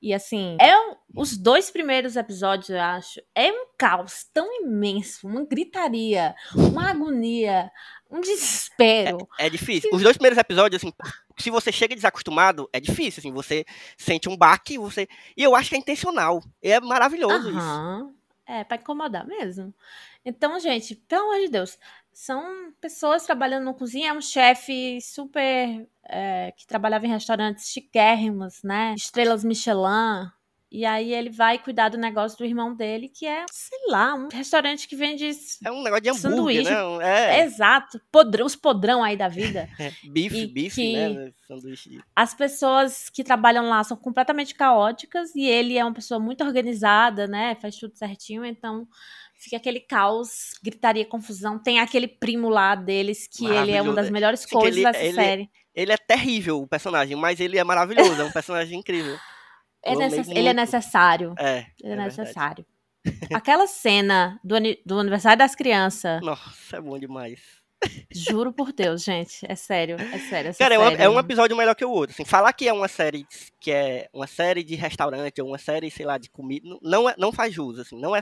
C: E assim, é um- os dois primeiros episódios, eu acho, é um caos tão imenso, uma gritaria, uma agonia, um desespero.
B: É difícil. Os dois primeiros episódios, assim, se você chega desacostumado, é difícil, assim, você sente um baque, você... E eu acho que é intencional. É maravilhoso isso.
C: É, pra incomodar mesmo. Então, gente, pelo amor de Deus, são pessoas trabalhando na cozinha, é um chefe super. é, que trabalhava em restaurantes chiquérrimos, né? Estrelas Michelin. E aí ele vai cuidar do negócio do irmão dele, que é, sei lá, um restaurante que vende.
B: É um negócio de hambúrguer,
C: Sanduíche.
B: né? Um- É,
C: Exato, podrão, os podrão aí da vida. (laughs)
B: bife, bife, né? Sanduíche.
C: As pessoas que trabalham lá são completamente caóticas e ele é uma pessoa muito organizada, né? Faz tudo certinho, então fica aquele caos, gritaria, confusão. Tem aquele primo lá deles que ele é uma das melhores coisas
B: ele-
C: dessa
B: ele-
C: série.
B: Ele é terrível, o personagem, mas ele é maravilhoso, é um personagem incrível. (laughs)
C: É necess- Ele é necessário.
B: É,
C: Ele é,
B: é verdade.
C: necessário. Aquela cena do, do aniversário das crianças,
B: Nossa, é bom demais.
C: Juro por Deus, gente. É sério, é sério.
B: Cara, é,
C: série-
B: é um episódio melhor que o outro. Assim, falar que é uma série que é uma série de restaurante ou uma série, sei lá, de comida, não- não, é, não faz jus, assim. Não é,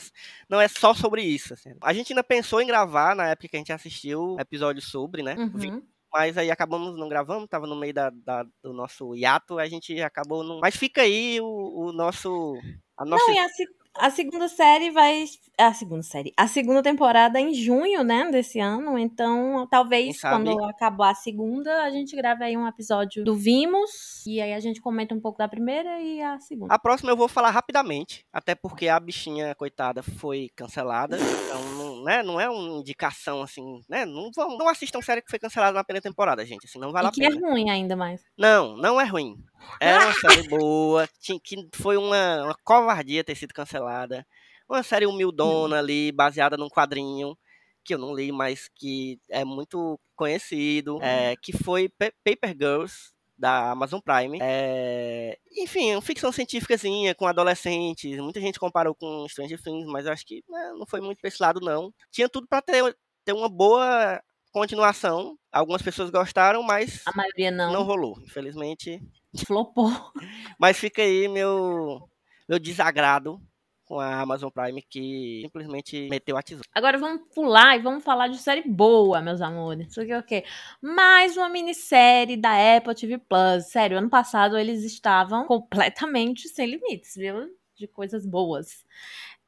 B: não é só sobre isso. assim. A gente ainda pensou em gravar na época que a gente assistiu episódio sobre, né?
C: Uhum.
B: Mas aí acabamos não gravando, tava no meio da, da- do nosso hiato, a gente acabou não. Mas fica aí o, o nosso. A nossa
C: Não, e a, se- a segunda série vai. A segunda série. A segunda temporada em junho, né? Desse ano. Então, talvez quando acabar a segunda, a gente grave aí um episódio do Vimos. E aí a gente comenta um pouco da primeira e a segunda.
B: A próxima eu vou falar rapidamente, até porque a bichinha, coitada, foi cancelada. Então, não, né, não é uma indicação assim, né? Não, vão, não assistam série que foi cancelada na primeira temporada, gente. Assim, não vale
C: e
B: a
C: que é
B: pena.
C: ruim ainda mais.
B: Não, não é ruim. É uma (laughs) série boa, tinha- que foi uma, uma covardia ter sido cancelada. Uma série humildona ali, baseada num quadrinho que eu não li, mas que é muito conhecido, é, que foi Pa- Paper Girls, da Amazon Prime. É, enfim, uma ficção científicazinha com adolescentes. Muita gente comparou com Stranger Things, mas acho que né, não foi muito pra esse lado, não. Tinha tudo pra ter, ter uma boa continuação. Algumas pessoas gostaram, mas
C: A maioria não.
B: não rolou, infelizmente.
C: Flopou. (laughs)
B: Mas fica aí meu, meu desagrado com a Amazon Prime, que simplesmente meteu a tesoura.
C: Agora vamos pular e vamos falar de série boa, meus amores. Isso aqui é o quê? Mais uma minissérie da Apple TV Plus. Sério, ano passado eles estavam completamente sem limites, viu? De coisas boas.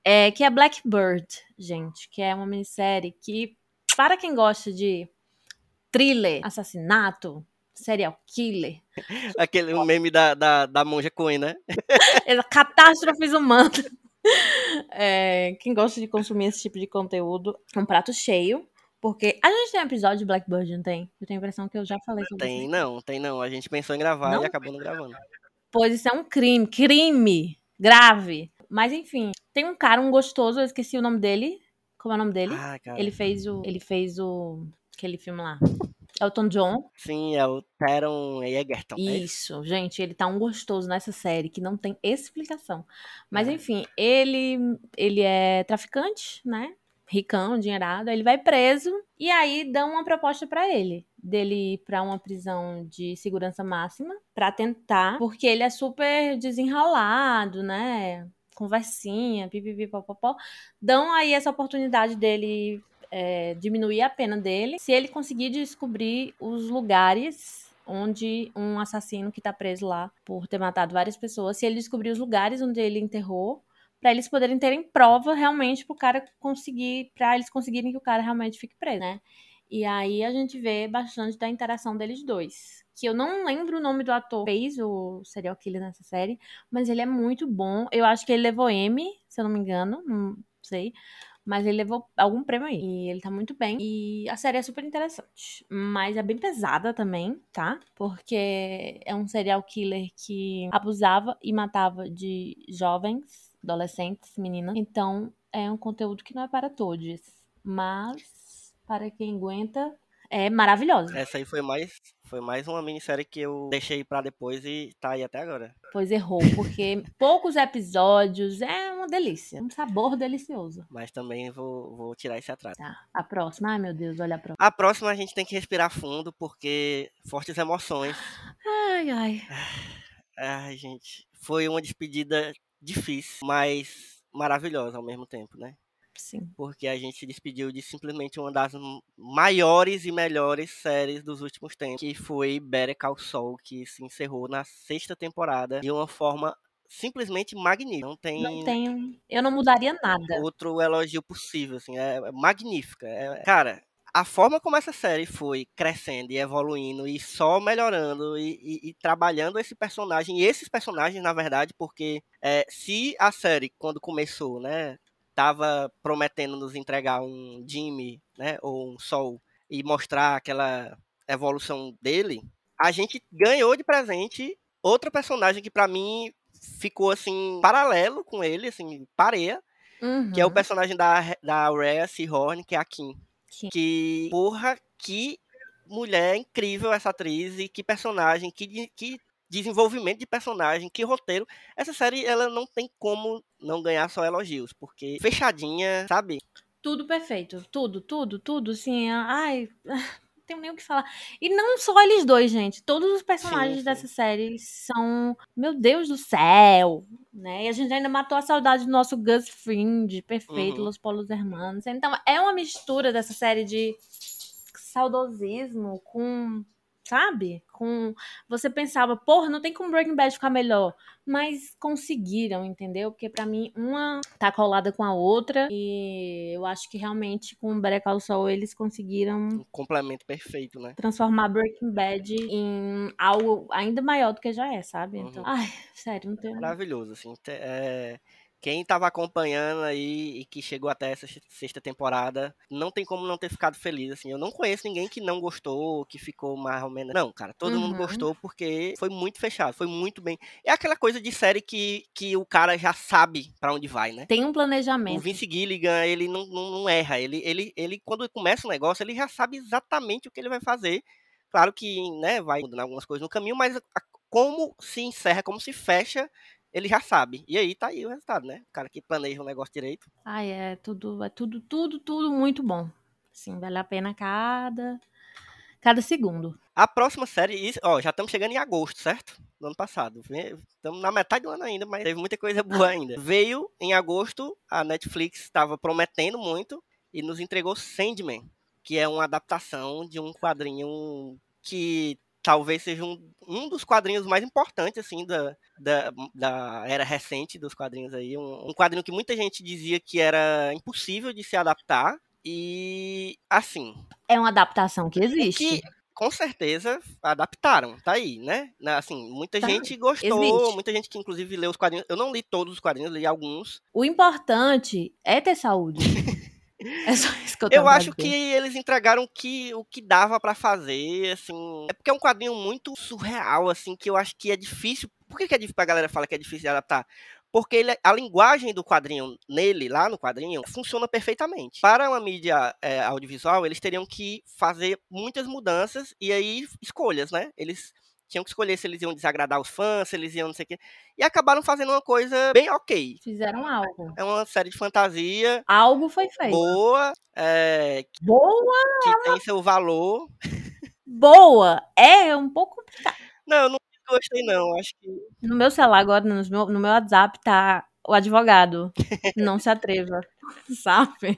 C: É, que é Blackbird, gente. Que é uma minissérie que, para quem gosta de thriller, assassinato, serial killer, (laughs)
B: Aquele meme da, da, da Monja Coen, né? (laughs)
C: catástrofes humanas. (laughs) É, quem gosta de consumir esse tipo de conteúdo, um prato cheio. Porque a gente tem um episódio de Blackbird, não tem? Eu tenho a impressão que eu já falei sobre
B: Tem
C: isso.
B: não, tem não. A gente pensou em gravar
C: Não?
B: e acabou não gravando.
C: Pois isso é um crime, crime grave. Mas enfim, tem um cara, um gostoso, eu esqueci o nome dele. Como é o nome dele?
B: Ah.
C: Ele fez o. Ele fez o. aquele filme lá. Elton John.
B: Sim, é o Teron Egerton. é isso?
C: Isso, gente, ele tá um gostoso nessa série que não tem explicação. Mas
B: É.
C: enfim, ele ele é traficante, né? Ricão, endinheirado, aí ele vai preso e aí dão uma proposta pra ele, dele ir pra uma prisão de segurança máxima pra tentar, porque ele é super desenrolado, né? Conversinha, pipipi, popopó. Dão aí essa oportunidade dele é, diminuir a pena dele se ele conseguir descobrir os lugares onde um assassino que tá preso lá por ter matado várias pessoas, se ele descobrir os lugares onde ele enterrou, para eles poderem terem prova realmente pro cara conseguir, para eles conseguirem que o cara realmente fique preso, né? E aí a gente vê bastante da interação deles dois. Que eu não lembro o nome do ator que fez o serial killer nessa série, mas ele é muito bom. Eu acho que ele levou M, se eu não me engano, não sei. Mas ele levou algum prêmio aí. E ele tá muito bem. E a série é super interessante. Mas é bem pesada também, tá? Porque é um serial killer que abusava e matava de jovens, adolescentes, meninas. Então é um conteúdo que não é para todos. Mas para quem aguenta, é maravilhosa.
B: Essa aí foi mais, foi mais uma minissérie que eu deixei para depois e tá aí até agora.
C: Pois errou, porque poucos episódios é uma delícia, um sabor delicioso.
B: Mas também vou, vou tirar esse atraso.
C: Tá, a próxima, ai meu Deus, olha a próxima.
B: A próxima a gente tem que respirar fundo, porque fortes emoções.
C: Ai, ai. (sighs)
B: Ai, gente, foi uma despedida difícil, mas maravilhosa ao mesmo tempo, né?
C: Sim.
B: Porque a gente se despediu de simplesmente uma das maiores e melhores séries dos últimos tempos, que foi Better Call Saul, que se encerrou na sexta temporada de uma forma simplesmente magnífica. Não tem.
C: Não tenho. Eu não mudaria nada.
B: Outro elogio possível, assim. É magnífica. É, cara, a forma como essa série foi crescendo e evoluindo e só melhorando e, e, e trabalhando esse personagem e esses personagens, na verdade, porque é, se a série, quando começou, né, estava prometendo nos entregar um Jimmy, né, ou um Sol, e mostrar aquela evolução dele, a gente ganhou de presente outra personagem que para mim ficou assim paralelo com ele, assim, pareia, uhum. que é o uhum. personagem da da Rhea Seahorn, que é a Kim. Sim. Que porra, que mulher incrível essa atriz e que personagem, que, que desenvolvimento de personagem, que roteiro. Essa série, ela não tem como não ganhar só elogios, porque fechadinha, sabe?
C: Tudo perfeito. Tudo, tudo, tudo, sim. Ai, (laughs) não tenho nem o que falar. E não só eles dois, gente. Todos os personagens sim, sim. dessa série são, meu Deus do céu, né? E a gente ainda matou a saudade do nosso Gus Fring, perfeito, uhum. Los Polos Hermanos. Então, é uma mistura dessa série de saudosismo com sabe? Com você pensava, porra, não tem como Breaking Bad ficar melhor, mas conseguiram, entendeu? Porque para mim uma tá colada com a outra e eu acho que realmente com Better Call Saul eles conseguiram
B: um complemento perfeito, né?
C: Transformar Breaking Bad em algo ainda maior do que já é, sabe? Então, uhum. ai, sério, não tem
B: Maravilhoso, assim, é quem estava acompanhando aí e que chegou até essa sexta temporada, não tem como não ter ficado feliz, assim. Eu não conheço ninguém que não gostou, que ficou mais ou menos... Não, cara, todo uhum. mundo gostou porque foi muito fechado, foi muito bem. É aquela coisa de série que, que o cara já sabe para onde vai, né?
C: Tem um planejamento.
B: O Vince Gilligan, ele não, não, não erra. Ele, ele, ele, quando começa o negócio, ele já sabe exatamente o que ele vai fazer. Claro que, né, vai mudando algumas coisas no caminho, mas a, como se encerra, como se fecha ele já sabe. E aí tá aí o resultado, né? O cara que planeja um negócio direito.
C: Ah, é tudo, é tudo, tudo, tudo muito bom. Sim, vale a pena cada cada segundo.
B: A próxima série, ó, já estamos chegando em agosto, certo? Do ano passado. Estamos na metade do ano ainda, mas teve muita coisa boa ainda. Veio em agosto, a Netflix estava prometendo muito e nos entregou Sandman, que é uma adaptação de um quadrinho que talvez seja um, um dos quadrinhos mais importantes, assim, da, da, da era recente dos quadrinhos aí. Um, um, quadrinho que muita gente dizia que era impossível de se adaptar. E, assim...
C: É uma adaptação que existe.
B: Que, com certeza, adaptaram. Tá aí, né? Assim, muita tá. gente gostou, existe. muita gente que, inclusive, leu os quadrinhos. Eu não li todos os quadrinhos, li alguns.
C: O importante é ter saúde. (laughs) (laughs) É só isso que eu,
B: eu acho que eles entregaram que, o que dava para fazer, assim. É porque é um quadrinho muito surreal, assim, que eu acho que é difícil. Por que, que é difícil a galera fala que é difícil de adaptar? Porque ele, a linguagem do quadrinho nele, lá no quadrinho, funciona perfeitamente. Para uma mídia é, audiovisual, eles teriam que fazer muitas mudanças e aí escolhas, né? Eles tinham que escolher se eles iam desagradar os fãs, se eles iam não sei o quê. E acabaram fazendo uma coisa bem ok.
C: Fizeram algo.
B: É uma série de fantasia.
C: Algo foi feito.
B: Boa. É,
C: boa!
B: Que tem seu valor.
C: Boa! É um pouco complicado.
B: Não, eu não gostei, não. Acho que.
C: No meu celular agora, no meu, no meu WhatsApp, tá o advogado. Não se atreva. (laughs) Sabe?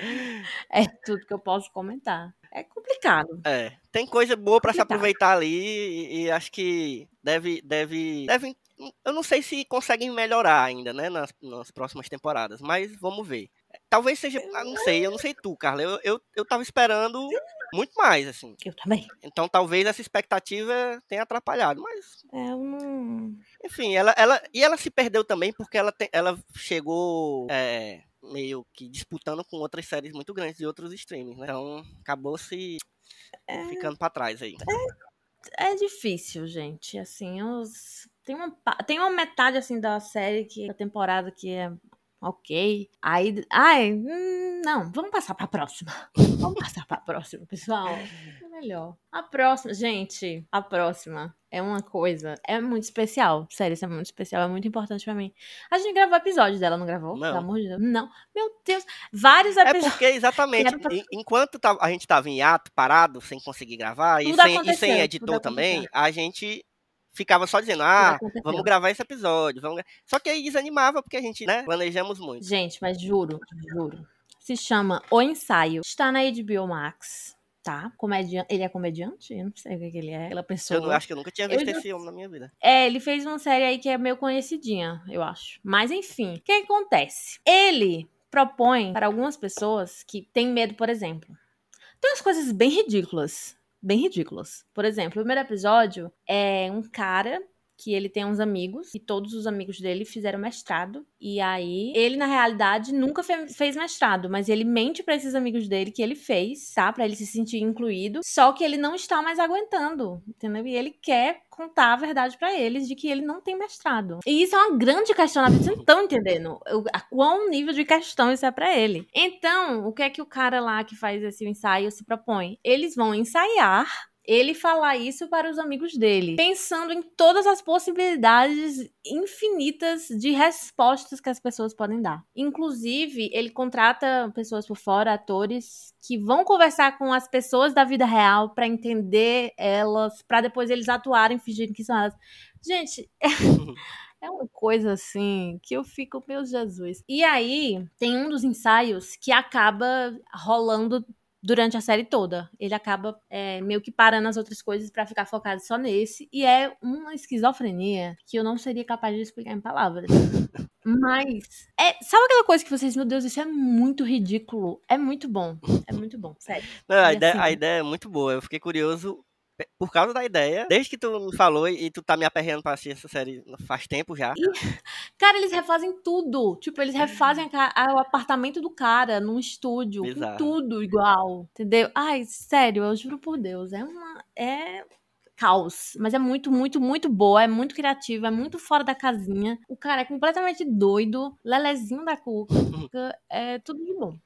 C: (laughs) É tudo que eu posso comentar. É complicado.
B: É, tem coisa boa pra se aproveitar ali e, e acho que deve, deve, devem, eu não sei se conseguem melhorar ainda, né, nas, nas próximas temporadas, mas vamos ver. Talvez seja, não sei, eu não sei tu, Carla, eu, eu, eu tava esperando muito mais, assim.
C: Eu também.
B: Então talvez essa expectativa tenha atrapalhado, mas
C: É, não.
B: enfim, ela, ela e ela se perdeu também porque ela, te- ela chegou é, meio que disputando com outras séries muito grandes de outros streamings, né? Então acabou se ficando pra trás aí.
C: É difícil, gente. Assim, os... tem, uma, tem uma metade assim da série que da temporada que é ok. Aí, ai, hum, não, vamos passar pra próxima. (laughs) Vamos passar pra próxima, pessoal. (laughs) É melhor. A próxima, gente, a próxima é uma coisa, é muito especial. Sério, isso é muito especial, é muito importante pra mim. A gente gravou episódio dela, não gravou?
B: Não.
C: Pelo amor de Deus. Não. Meu Deus, vários
B: É
C: episódios.
B: porque, exatamente,
C: pra-
B: en- enquanto tá- a gente tava em ato, parado, sem conseguir gravar, e sem, e sem editor também, a gente ficava só dizendo, ah, vamos gravar esse episódio, vamos... gra-". Só que aí desanimava, porque a gente, né, planejamos muito.
C: Gente, mas juro, juro. Se chama O Ensaio. Está na HBO Max, tá? Comedian... Ele é comediante? Eu não sei o que, ele é. Aquela pessoa.
B: Eu acho que eu nunca tinha
C: Eu
B: visto
C: já-
B: esse homem na minha vida.
C: É, ele fez uma série aí que é meio conhecidinha, eu acho. Mas enfim, o que acontece? Ele propõe para algumas pessoas que têm medo, por exemplo. Tem umas coisas bem ridículas. Bem ridículas. Por exemplo, o primeiro episódio é um cara que ele tem uns amigos e todos os amigos dele fizeram mestrado. E aí, ele na realidade nunca fe- fez mestrado, mas ele mente pra esses amigos dele que ele fez, tá? Pra ele se sentir incluído. Só que ele não está mais aguentando, entendeu? E ele quer contar a verdade pra eles de que ele não tem mestrado. E isso é uma grande questão na vocês não estão entendendo o, a qual nível de questão isso é pra ele. Então, o que é que o cara lá que faz esse ensaio se propõe? Eles vão ensaiar ele falar isso para os amigos dele, pensando em todas as possibilidades infinitas de respostas que as pessoas podem dar. Inclusive, ele contrata pessoas por fora, atores, que vão conversar com as pessoas da vida real para entender elas, para depois eles atuarem fingindo que são elas. Gente, (laughs) é uma coisa assim que eu fico, meu Jesus. E aí, tem um dos ensaios que acaba rolando durante a série toda. Ele acaba é, meio que parando as outras coisas pra ficar focado só nesse. E é uma esquizofrenia que eu não seria capaz de explicar em palavras. Mas, é, sabe aquela coisa que vocês, meu Deus, isso é muito ridículo. É muito bom. É muito bom, sério.
B: Não, a, ideia,
C: assim-
B: a ideia é muito boa. Eu fiquei curioso por causa da ideia. Desde que tu me falou e e tu tá me aperreando pra assistir essa série faz tempo já.
C: Cara, eles refazem tudo. Tipo, eles refazem a a- o apartamento do cara num estúdio,
B: Bizarro.
C: com tudo igual. Entendeu? Ai, sério, eu juro por Deus. É uma. É caos. Mas é muito, muito, muito boa. É muito criativa. É muito fora da casinha. O cara é completamente doido. Lelezinho da cuca. (laughs) É tudo de bom.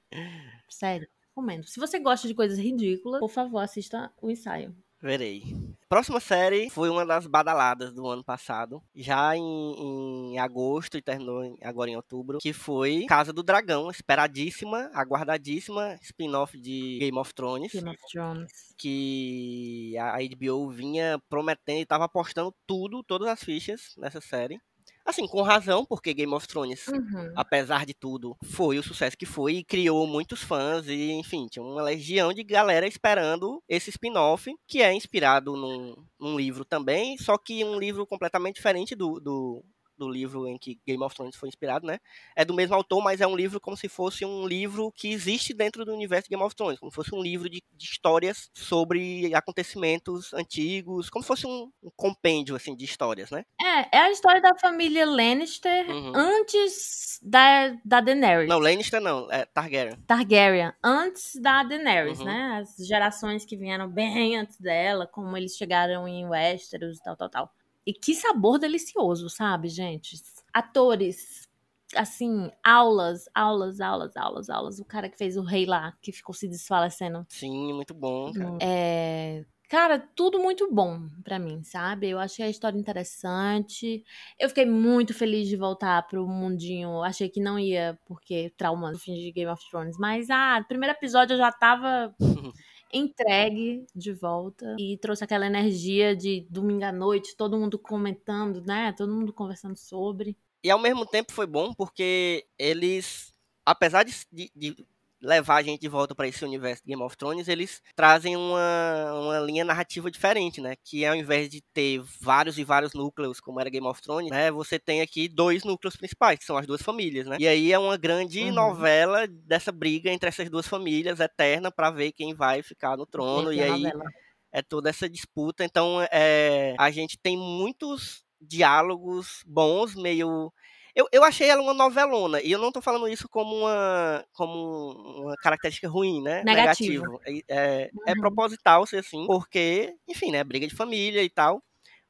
C: Sério. Recomendo. Se você gosta de coisas ridículas, por favor, assista o ensaio.
B: Verei. Próxima série foi uma das badaladas do ano passado, já em, em agosto e terminou em- agora em outubro, que foi Casa do Dragão, esperadíssima, aguardadíssima spin-off de Game of Thrones,
C: Game of Thrones.
B: que a HBO vinha prometendo e tava apostando tudo, todas as fichas nessa série. Assim, com razão, porque Game of Thrones
C: Uhum.
B: apesar de tudo, foi o sucesso que foi e criou muitos fãs e, enfim, tinha uma legião de galera esperando esse spin-off, que é inspirado num, num livro também, só que um livro completamente diferente do, do, do livro em que Game of Thrones foi inspirado, né? É do mesmo autor, mas é um livro como se fosse um livro que existe dentro do universo de Game of Thrones, como se fosse um livro de, de histórias sobre acontecimentos antigos, como se fosse um, um compêndio, assim, de histórias, né?
C: É, é a história da família Lannister
B: Uhum.
C: antes da, da Daenerys.
B: Não, Lannister não, é Targaryen.
C: Targaryen, antes da Daenerys,
B: Uhum.
C: né? As gerações que vieram bem antes dela, como eles chegaram em Westeros e tal, tal, tal. E que sabor delicioso, sabe, gente? Atores, assim, aulas, aulas, aulas, aulas, aulas. O cara que fez o rei lá, que ficou se desfalecendo.
B: Sim, muito bom, cara.
C: É, Cara, tudo muito bom pra mim, sabe? Eu achei a história interessante. Eu fiquei muito feliz de voltar pro mundinho. Achei que não ia, porque trauma no fim de Game of Thrones. Mas, ah, primeiro episódio eu já tava (laughs) entregue de volta. E trouxe aquela energia de domingo à noite, todo mundo comentando, né? Todo mundo conversando sobre.
B: E ao mesmo tempo foi bom porque eles, apesar de, de- de levar a gente de volta para esse universo de Game of Thrones, eles trazem uma, uma linha narrativa diferente, né? Que ao invés de ter vários e vários núcleos, como era Game of Thrones, né? Você tem aqui dois núcleos principais, que são as duas famílias, né? E aí é uma grande
C: Uhum.
B: novela dessa briga entre essas duas famílias eterna para ver quem vai ficar no trono. E aí
C: novela.
B: é toda essa disputa. Então, é, a gente tem muitos diálogos bons, meio. Eu, eu achei ela uma novelona, e eu não tô falando isso como uma, como uma característica ruim, né?
C: Negativo.
B: É, é, é
C: Uhum.
B: proposital ser assim, porque, enfim, né? Briga de família e tal,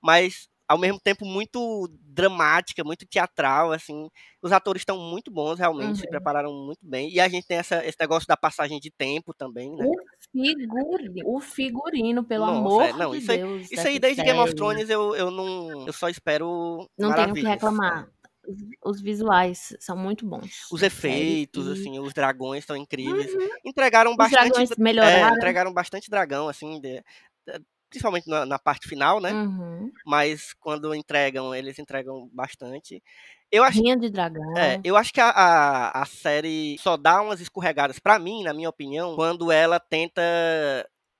B: mas ao mesmo tempo muito dramática, muito teatral, assim. Os atores estão muito bons, realmente, se
C: Uhum.
B: prepararam muito bem. E a gente tem essa, esse negócio da passagem de tempo também, né?
C: O figurino, o figurino, pelo
B: Nossa,
C: amor
B: é, não,
C: de
B: isso aí-
C: Deus.
B: Isso aí, desde Game of
C: série.
B: Thrones, eu, eu não. Eu só espero.
C: Não tenho o que reclamar. Os, visuais são muito bons.
B: Os
C: série,
B: efeitos,
C: e
B: assim, os dragões estão incríveis.
C: Uhum.
B: Entregaram
C: Os
B: bastante.
C: dragões
B: É,
C: melhoraram.
B: entregaram bastante dragão, assim, de- de- principalmente na, na parte final, né?
C: Uhum.
B: Mas quando entregam, eles entregam bastante. Eu acho,
C: Rinha de dragão.
B: é, eu acho que a, a, a série só dá umas escorregadas, pra mim, na minha opinião, quando ela tenta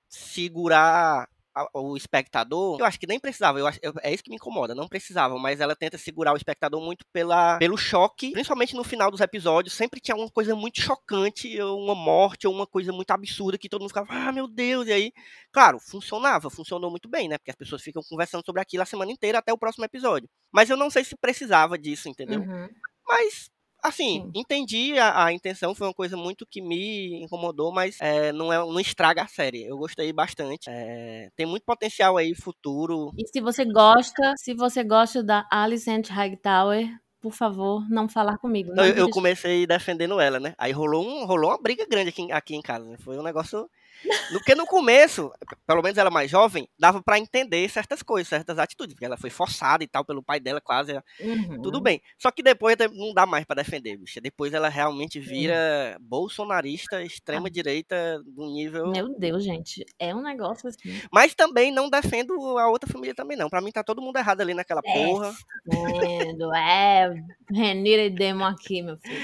B: segurar a- o espectador. Eu acho que nem precisava, eu acho, eu- é isso que me incomoda, não precisava, mas ela tenta segurar o espectador muito pela, pelo choque, principalmente no final dos episódios, sempre tinha uma coisa muito chocante, ou uma morte, ou uma coisa muito absurda que todo mundo ficava, ah, meu Deus, e aí, claro, funcionava, funcionou muito bem, né? Porque as pessoas ficam conversando sobre aquilo a semana inteira até o próximo episódio. Mas eu não sei se precisava disso, entendeu?
C: Uhum.
B: Mas, assim,
C: Sim.
B: entendi a, a intenção, foi uma coisa muito que me incomodou, mas é, não, é, não estraga a série. Eu gostei bastante. É, tem muito potencial aí, futuro.
C: E se você gosta, se você gosta da Alicent Hightower, por favor, não falar comigo.
B: Não,
C: Não
B: eu, eu comecei defendendo ela, né? Aí rolou, um, rolou uma briga grande aqui, aqui em casa. né? Foi um negócio. No- Porque no começo, pelo menos ela mais jovem, dava pra entender certas coisas, certas atitudes. Porque ela foi forçada e tal pelo pai dela, quase.
C: Uhum.
B: Tudo bem. Só que depois não dá mais pra defender, bicha. Depois ela realmente vira bolsonarista, extrema direita, do nível.
C: Meu Deus, gente. É um negócio assim.
B: Mas também não defendo a outra família também, não. Pra mim tá todo mundo errado ali naquela porra.
C: Vendo, é, Renira e Demo aqui, meu filho.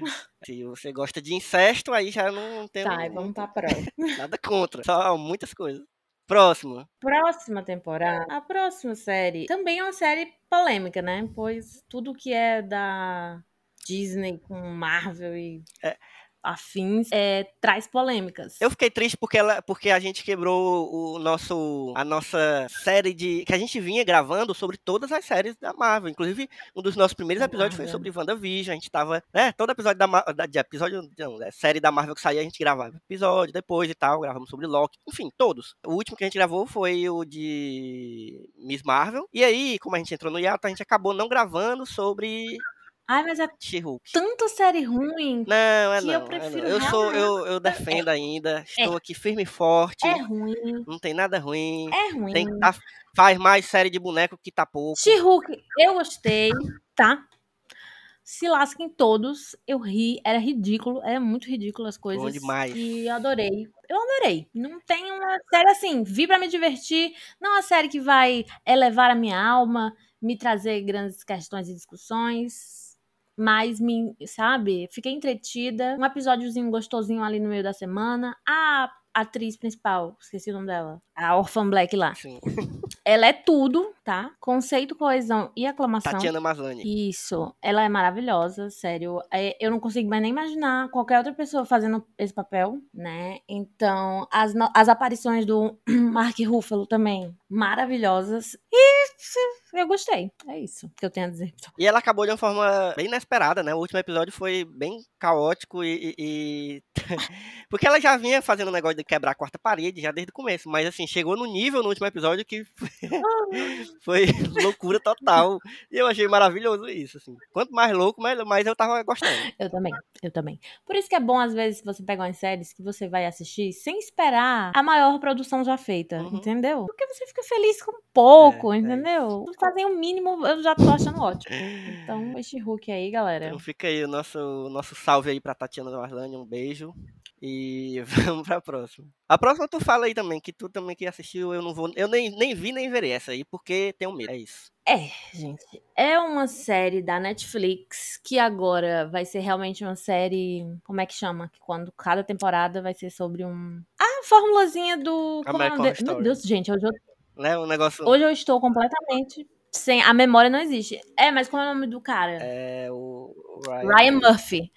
C: (laughs)
B: Se você gosta de incesto, aí já não tem
C: Tá, vamos pra próxima.
B: nada contra. Só muitas coisas. Próximo.
C: Próxima temporada. A próxima série também é uma série polêmica, né? Pois tudo que é da Disney com Marvel e
B: É.
C: afins é, traz polêmicas.
B: Eu fiquei triste porque, ela, porque a gente quebrou o nosso, a nossa série de. que a gente vinha gravando sobre todas as séries da Marvel. Inclusive, um dos nossos primeiros episódios foi sobre WandaVision. A gente tava. Né, todo episódio da, da de episódio. Não, é, série da Marvel que saía, a gente gravava episódio depois e tal. Gravamos sobre Loki. Enfim, todos. O último que a gente gravou foi o de Miss Marvel. E aí, como a gente entrou no hiato, a gente acabou não gravando sobre
C: Ai, mas é
B: She-Hulk.
C: tanta série ruim.
B: Não, é
C: que
B: não.
C: eu
B: é
C: prefiro
B: não. Eu sou, eu, eu (laughs) defendo ainda. Estou aqui firme e forte.
C: É ruim.
B: Não tem nada ruim.
C: É ruim.
B: Tem tá- faz mais série de boneco que tá pouco.
C: She-Hulk, eu gostei, tá? Se lasquem todos. Eu ri, era ridículo, era muito ridículo as coisas.
B: Bom demais.
C: E eu adorei. Eu adorei. Não tem uma série assim, vi pra me divertir. Não é uma série que vai elevar a minha alma, me trazer grandes questões e discussões. Mas, me, sabe, fiquei entretida. Um episódiozinho gostosinho ali no meio da semana. A atriz principal, esqueci o nome dela. A Orphan Black lá.
B: Assim,
C: Ela é tudo, tá? Conceito, coesão e aclamação.
B: Tatiana Maslany.
C: Isso, ela é maravilhosa, sério. É, eu não consigo mais nem imaginar qualquer outra pessoa fazendo esse papel, né? Então, as, as aparições do (clears throat) Mark Ruffalo também, maravilhosas. E eu gostei. É isso que eu tenho a dizer.
B: E ela acabou de uma forma bem inesperada, né? O último episódio foi bem caótico e. e- e- (laughs) Porque ela já vinha fazendo um negócio de quebrar a quarta parede já desde o começo. Mas assim, chegou no nível no último episódio que (laughs) foi loucura total. E eu achei maravilhoso isso, assim. Quanto mais louco, mais, mais eu tava gostando.
C: Eu também, eu também. Por isso que é bom, às vezes, você pegar umas séries que você vai assistir sem esperar a maior produção já feita,
B: Uhum.
C: entendeu? Porque você fica feliz com pouco,
B: É, é
C: entendeu? Fazem o mínimo, eu já tô achando ótimo. Então, (laughs) este Hulk aí, galera.
B: Então fica aí o nosso, nosso salve aí pra Tatiana Maslany. Um beijo. E (laughs) vamos pra próxima. A próxima tu fala aí também, que tu também que assistiu, eu não vou. Eu nem, nem vi nem verei essa aí, porque tenho medo. É isso.
C: É, gente. É uma série da Netflix que agora vai ser realmente uma série. Como é que chama? Que quando cada temporada vai ser sobre um. Ah, a formulazinha do. Como é de- Meu. Deus, gente, hoje eu,
B: Né? Um negócio.
C: hoje eu estou completamente. Sem. A memória não existe. É, mas como é o nome do cara?
B: É o
C: Ryan Murphy.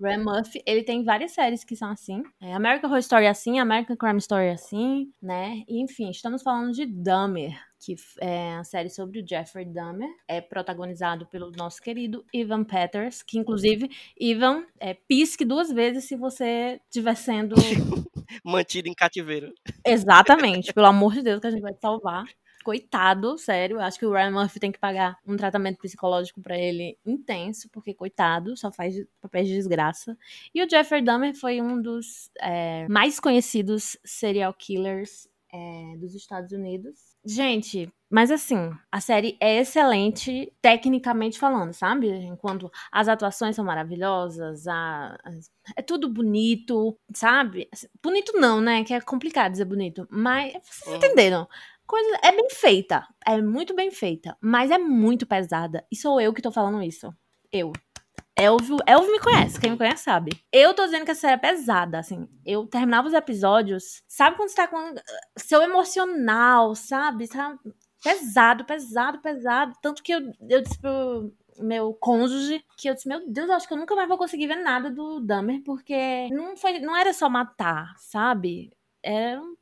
C: Ryan Murphy, ele tem várias séries que são assim. É, American Horror Story é assim, American Crime Story é assim, né? E, enfim, estamos falando de Dahmer, que é a série sobre o Jeffrey Dahmer. É protagonizado pelo nosso querido Ivan Peters, que inclusive, Ivan, é, pisque duas vezes se você estiver sendo... (laughs)
B: Mantido em cativeiro.
C: Exatamente, pelo amor de Deus que a gente vai te salvar. Coitado, sério. Acho que o Ryan Murphy tem que pagar um tratamento psicológico pra ele intenso, porque coitado, só faz papéis de desgraça. E o Jeffrey Dahmer foi um dos é, mais conhecidos serial killers é, dos Estados Unidos. Gente, mas assim, a série é excelente tecnicamente falando, sabe? Enquanto as atuações são maravilhosas, a, as- é tudo bonito, sabe? Bonito não, né? Que é complicado dizer bonito, mas vocês
B: Uhum.
C: entenderam. Coisa é bem feita, é muito bem feita, mas é muito pesada. E sou eu que tô falando isso. Eu. Elvio, Elvio me conhece, quem me conhece sabe. Eu tô dizendo que a série é pesada, assim. Eu terminava os episódios, sabe quando você tá com seu emocional, sabe? Sabe? Pesado, pesado, pesado. Tanto que eu, eu disse pro meu cônjuge que eu disse, meu Deus, eu acho que eu nunca mais vou conseguir ver nada do Dahmer, porque não, foi, não era só matar, sabe? Era um-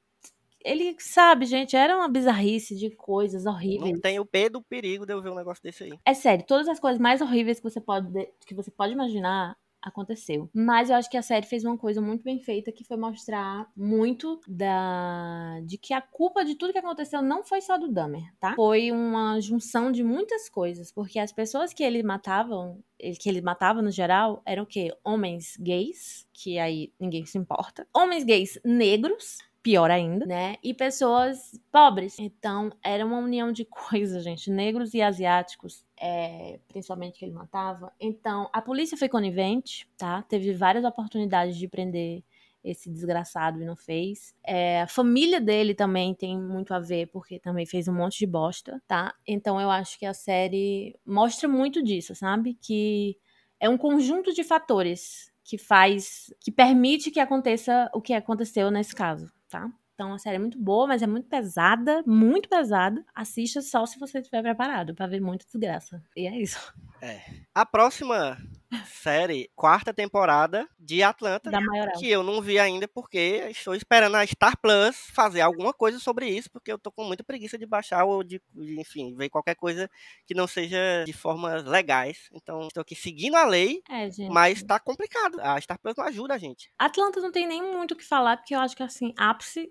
C: Ele, sabe, gente, era uma bizarrice de coisas horríveis.
B: Não tem o P do perigo de eu ver um negócio desse aí.
C: É sério, todas as coisas mais horríveis que você pode, que você pode imaginar aconteceu. Mas eu acho que a série fez uma coisa muito bem feita que foi mostrar muito da de que a culpa de tudo que aconteceu não foi só do Dahmer, tá? Foi uma junção de muitas coisas, porque as pessoas que ele matavam, que ele matava no geral, eram o quê? Homens gays, que aí ninguém se importa. Homens gays negros, pior ainda, né? E pessoas pobres. Então, era uma união de (laughs) coisas, gente. Negros e asiáticos, é, principalmente que ele matava. Então, a polícia foi conivente, tá? Teve várias oportunidades de prender esse desgraçado e não fez. É, a família dele também tem muito a ver, porque também fez um monte de bosta, tá? Então, eu acho que a série mostra muito disso, sabe? Que é um conjunto de fatores que faz, que permite que aconteça o que aconteceu nesse caso, tá? Então a série é muito boa, mas é muito pesada, muito pesada. Assista só se você estiver preparado pra ver muita desgraça. E é isso.
B: A próxima série, quarta temporada de Atlanta, que eu não vi ainda porque estou esperando a Star Plus fazer alguma coisa sobre isso, porque eu tô com muita preguiça de baixar ou de, enfim, ver qualquer coisa que não seja de formas legais. Então, estou aqui seguindo a lei,
C: É,
B: mas tá complicado. A Star Plus não ajuda a gente.
C: Atlanta não tem nem muito o que falar, porque eu acho que assim, ápice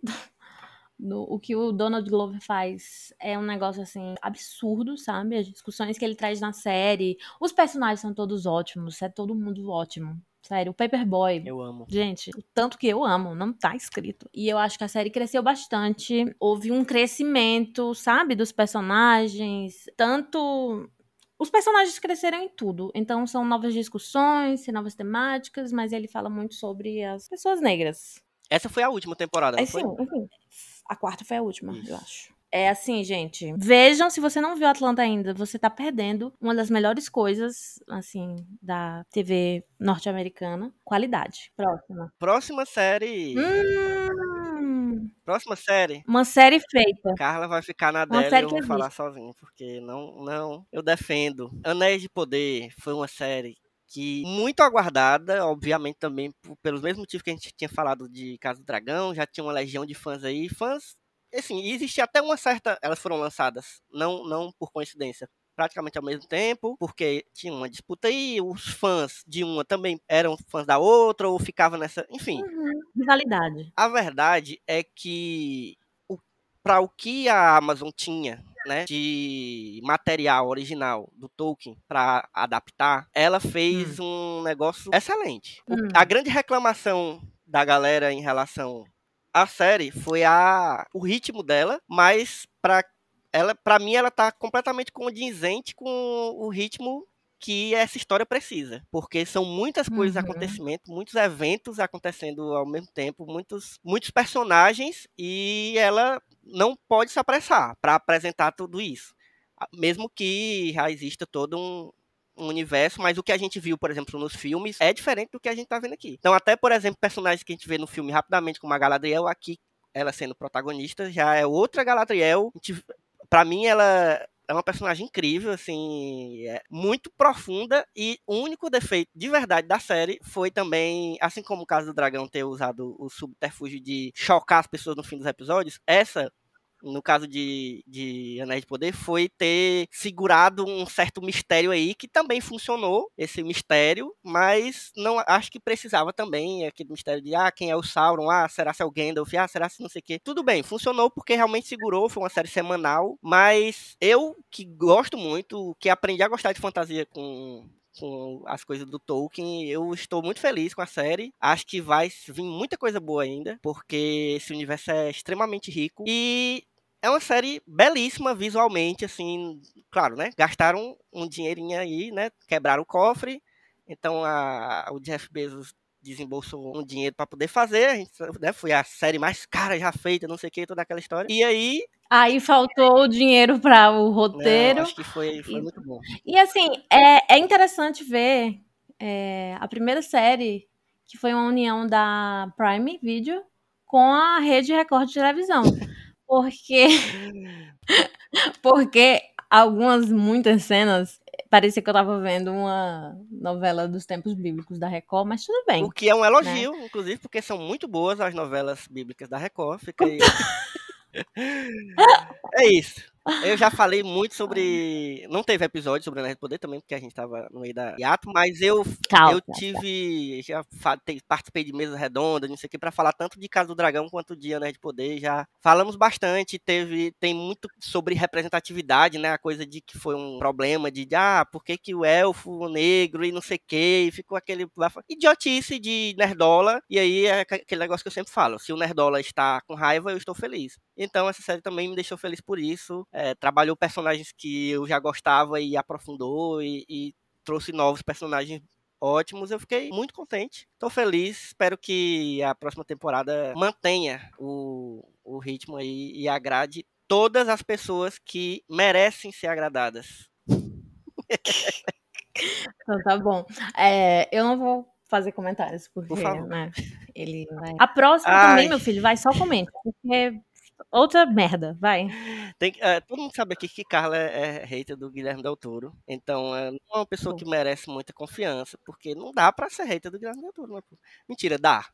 C: no, o que o Donald Glover faz é um negócio assim absurdo, sabe? As discussões que ele traz na série, os personagens são todos ótimos, é todo mundo ótimo. Sério, o Paperboy,
B: Eu amo.
C: Gente, o tanto que eu amo, não tá escrito. E eu acho que a série cresceu bastante. Houve um crescimento, sabe, dos personagens. Tanto. Os personagens cresceram em tudo. Então são novas discussões, novas temáticas, mas ele fala muito sobre as pessoas negras.
B: Essa foi a última temporada, não
C: É
B: foi?
C: sim, enfim. A quarta foi a última,
B: Isso.
C: eu acho. É assim, gente. Vejam, se você não viu Atlanta ainda, você tá perdendo uma das melhores coisas, assim, da TV norte-americana. Qualidade. Próxima.
B: Próxima série.
C: Hum,
B: Próxima série.
C: uma série feita.
B: Carla vai ficar na dela e eu vou falar sozinho, porque não, não, eu defendo. Anéis de Poder foi uma série que muito aguardada, obviamente também pelos mesmos motivos que a gente tinha falado de Casa do Dragão, já tinha uma legião de fãs aí, fãs, assim, existia até uma certa, elas foram lançadas, não, não por coincidência, praticamente ao mesmo tempo, porque tinha uma disputa aí, os fãs de uma também eram fãs da outra, ou ficavam nessa, enfim,
C: Rivalidade.
B: a verdade é que para o que a Amazon tinha, né, de material original do Tolkien para adaptar, ela fez um negócio excelente.
C: Hum.
B: A grande reclamação da galera em relação à série foi a o ritmo dela, mas para ela, para mim ela tá completamente condizente com o ritmo que essa história precisa, porque são muitas coisas
C: Uhum.
B: acontecendo, muitos eventos acontecendo ao mesmo tempo, muitos, muitos personagens e ela não pode se apressar para apresentar tudo isso, mesmo que já exista todo um, um universo, mas o que a gente viu, por exemplo, nos filmes é diferente do que a gente tá vendo aqui. Então, até, por exemplo, personagens que a gente vê no filme rapidamente, como a Galadriel, aqui ela sendo protagonista, já é outra Galadriel. A gente- Pra mim, ela é uma personagem incrível, assim, é muito profunda e o único defeito de verdade da série foi também, assim como o caso do dragão ter usado o subterfúgio de chocar as pessoas no fim dos episódios, essa no caso de, de Anéis de Poder, foi ter segurado um certo mistério aí, que também funcionou, esse mistério, mas não acho que precisava também, aquele mistério de, ah, quem é o Sauron, ah, será se é o Gandalf, ah, será se não sei o quê. Tudo bem, funcionou porque realmente segurou, foi uma série semanal, mas eu, que gosto muito, que aprendi a gostar de fantasia com com as coisas do Tolkien. Eu estou muito feliz com a série. Acho que vai vir muita coisa boa ainda, porque esse universo é extremamente rico. E é uma série belíssima visualmente, assim, claro, né? Gastaram um dinheirinho aí, né? Quebraram o cofre. Então a, o Jeff Bezos desembolsou um dinheiro para poder fazer, a gente, né, foi a série mais cara já feita, não sei o que, toda aquela história. E aí,
C: Aí faltou o dinheiro para o roteiro.
B: não, acho que foi, foi
C: E-
B: muito bom.
C: E assim, é, é interessante ver é, a primeira série, que foi uma união da Prime Video com a Rede Record de televisão. Porque, (laughs) porque algumas, muitas cenas, parecia que eu tava vendo uma novela dos tempos bíblicos da Record, mas tudo bem.
B: O que é um elogio, inclusive, porque são muito boas as novelas bíblicas da Record. Fica aí. (laughs) é isso. Eu já falei muito sobre. Não teve episódio sobre Anéis de Poder também, porque a gente tava no meio da hiato, mas eu
C: Calma.
B: eu tive. Já fa- te- participei de mesa redonda, não sei o que, pra falar tanto de Casa do Dragão quanto de Anéis de Poder. Já falamos bastante. Teve, tem muito sobre representatividade, né? A coisa de que foi um problema de, ah, por que, que o elfo negro e não sei o que, e ficou aquele. Idiotice de Nerdola. E aí é aqu- aquele negócio que eu sempre falo: se o Nerdola está com raiva, eu estou feliz. Então essa série também me deixou feliz por isso. É, trabalhou personagens que eu já gostava e aprofundou e, e trouxe novos personagens ótimos. Eu fiquei muito contente. Tô feliz. Espero que a próxima temporada mantenha o, o ritmo aí e agrade todas as pessoas que merecem ser agradadas. (laughs)
C: Então tá bom. É, eu não vou fazer comentários, porque,
B: Por favor.
C: né, ele vai... A próxima
B: Ai.
C: também, meu filho, vai, só comente, porque outra merda, vai.
B: Tem, é, todo mundo sabe aqui que Carla é, é hater do Guilherme Del Toro. Então, é, não é uma pessoa que merece muita confiança, porque não dá pra ser hater do Guilherme Del Toro. né, pô? Mentira, dá.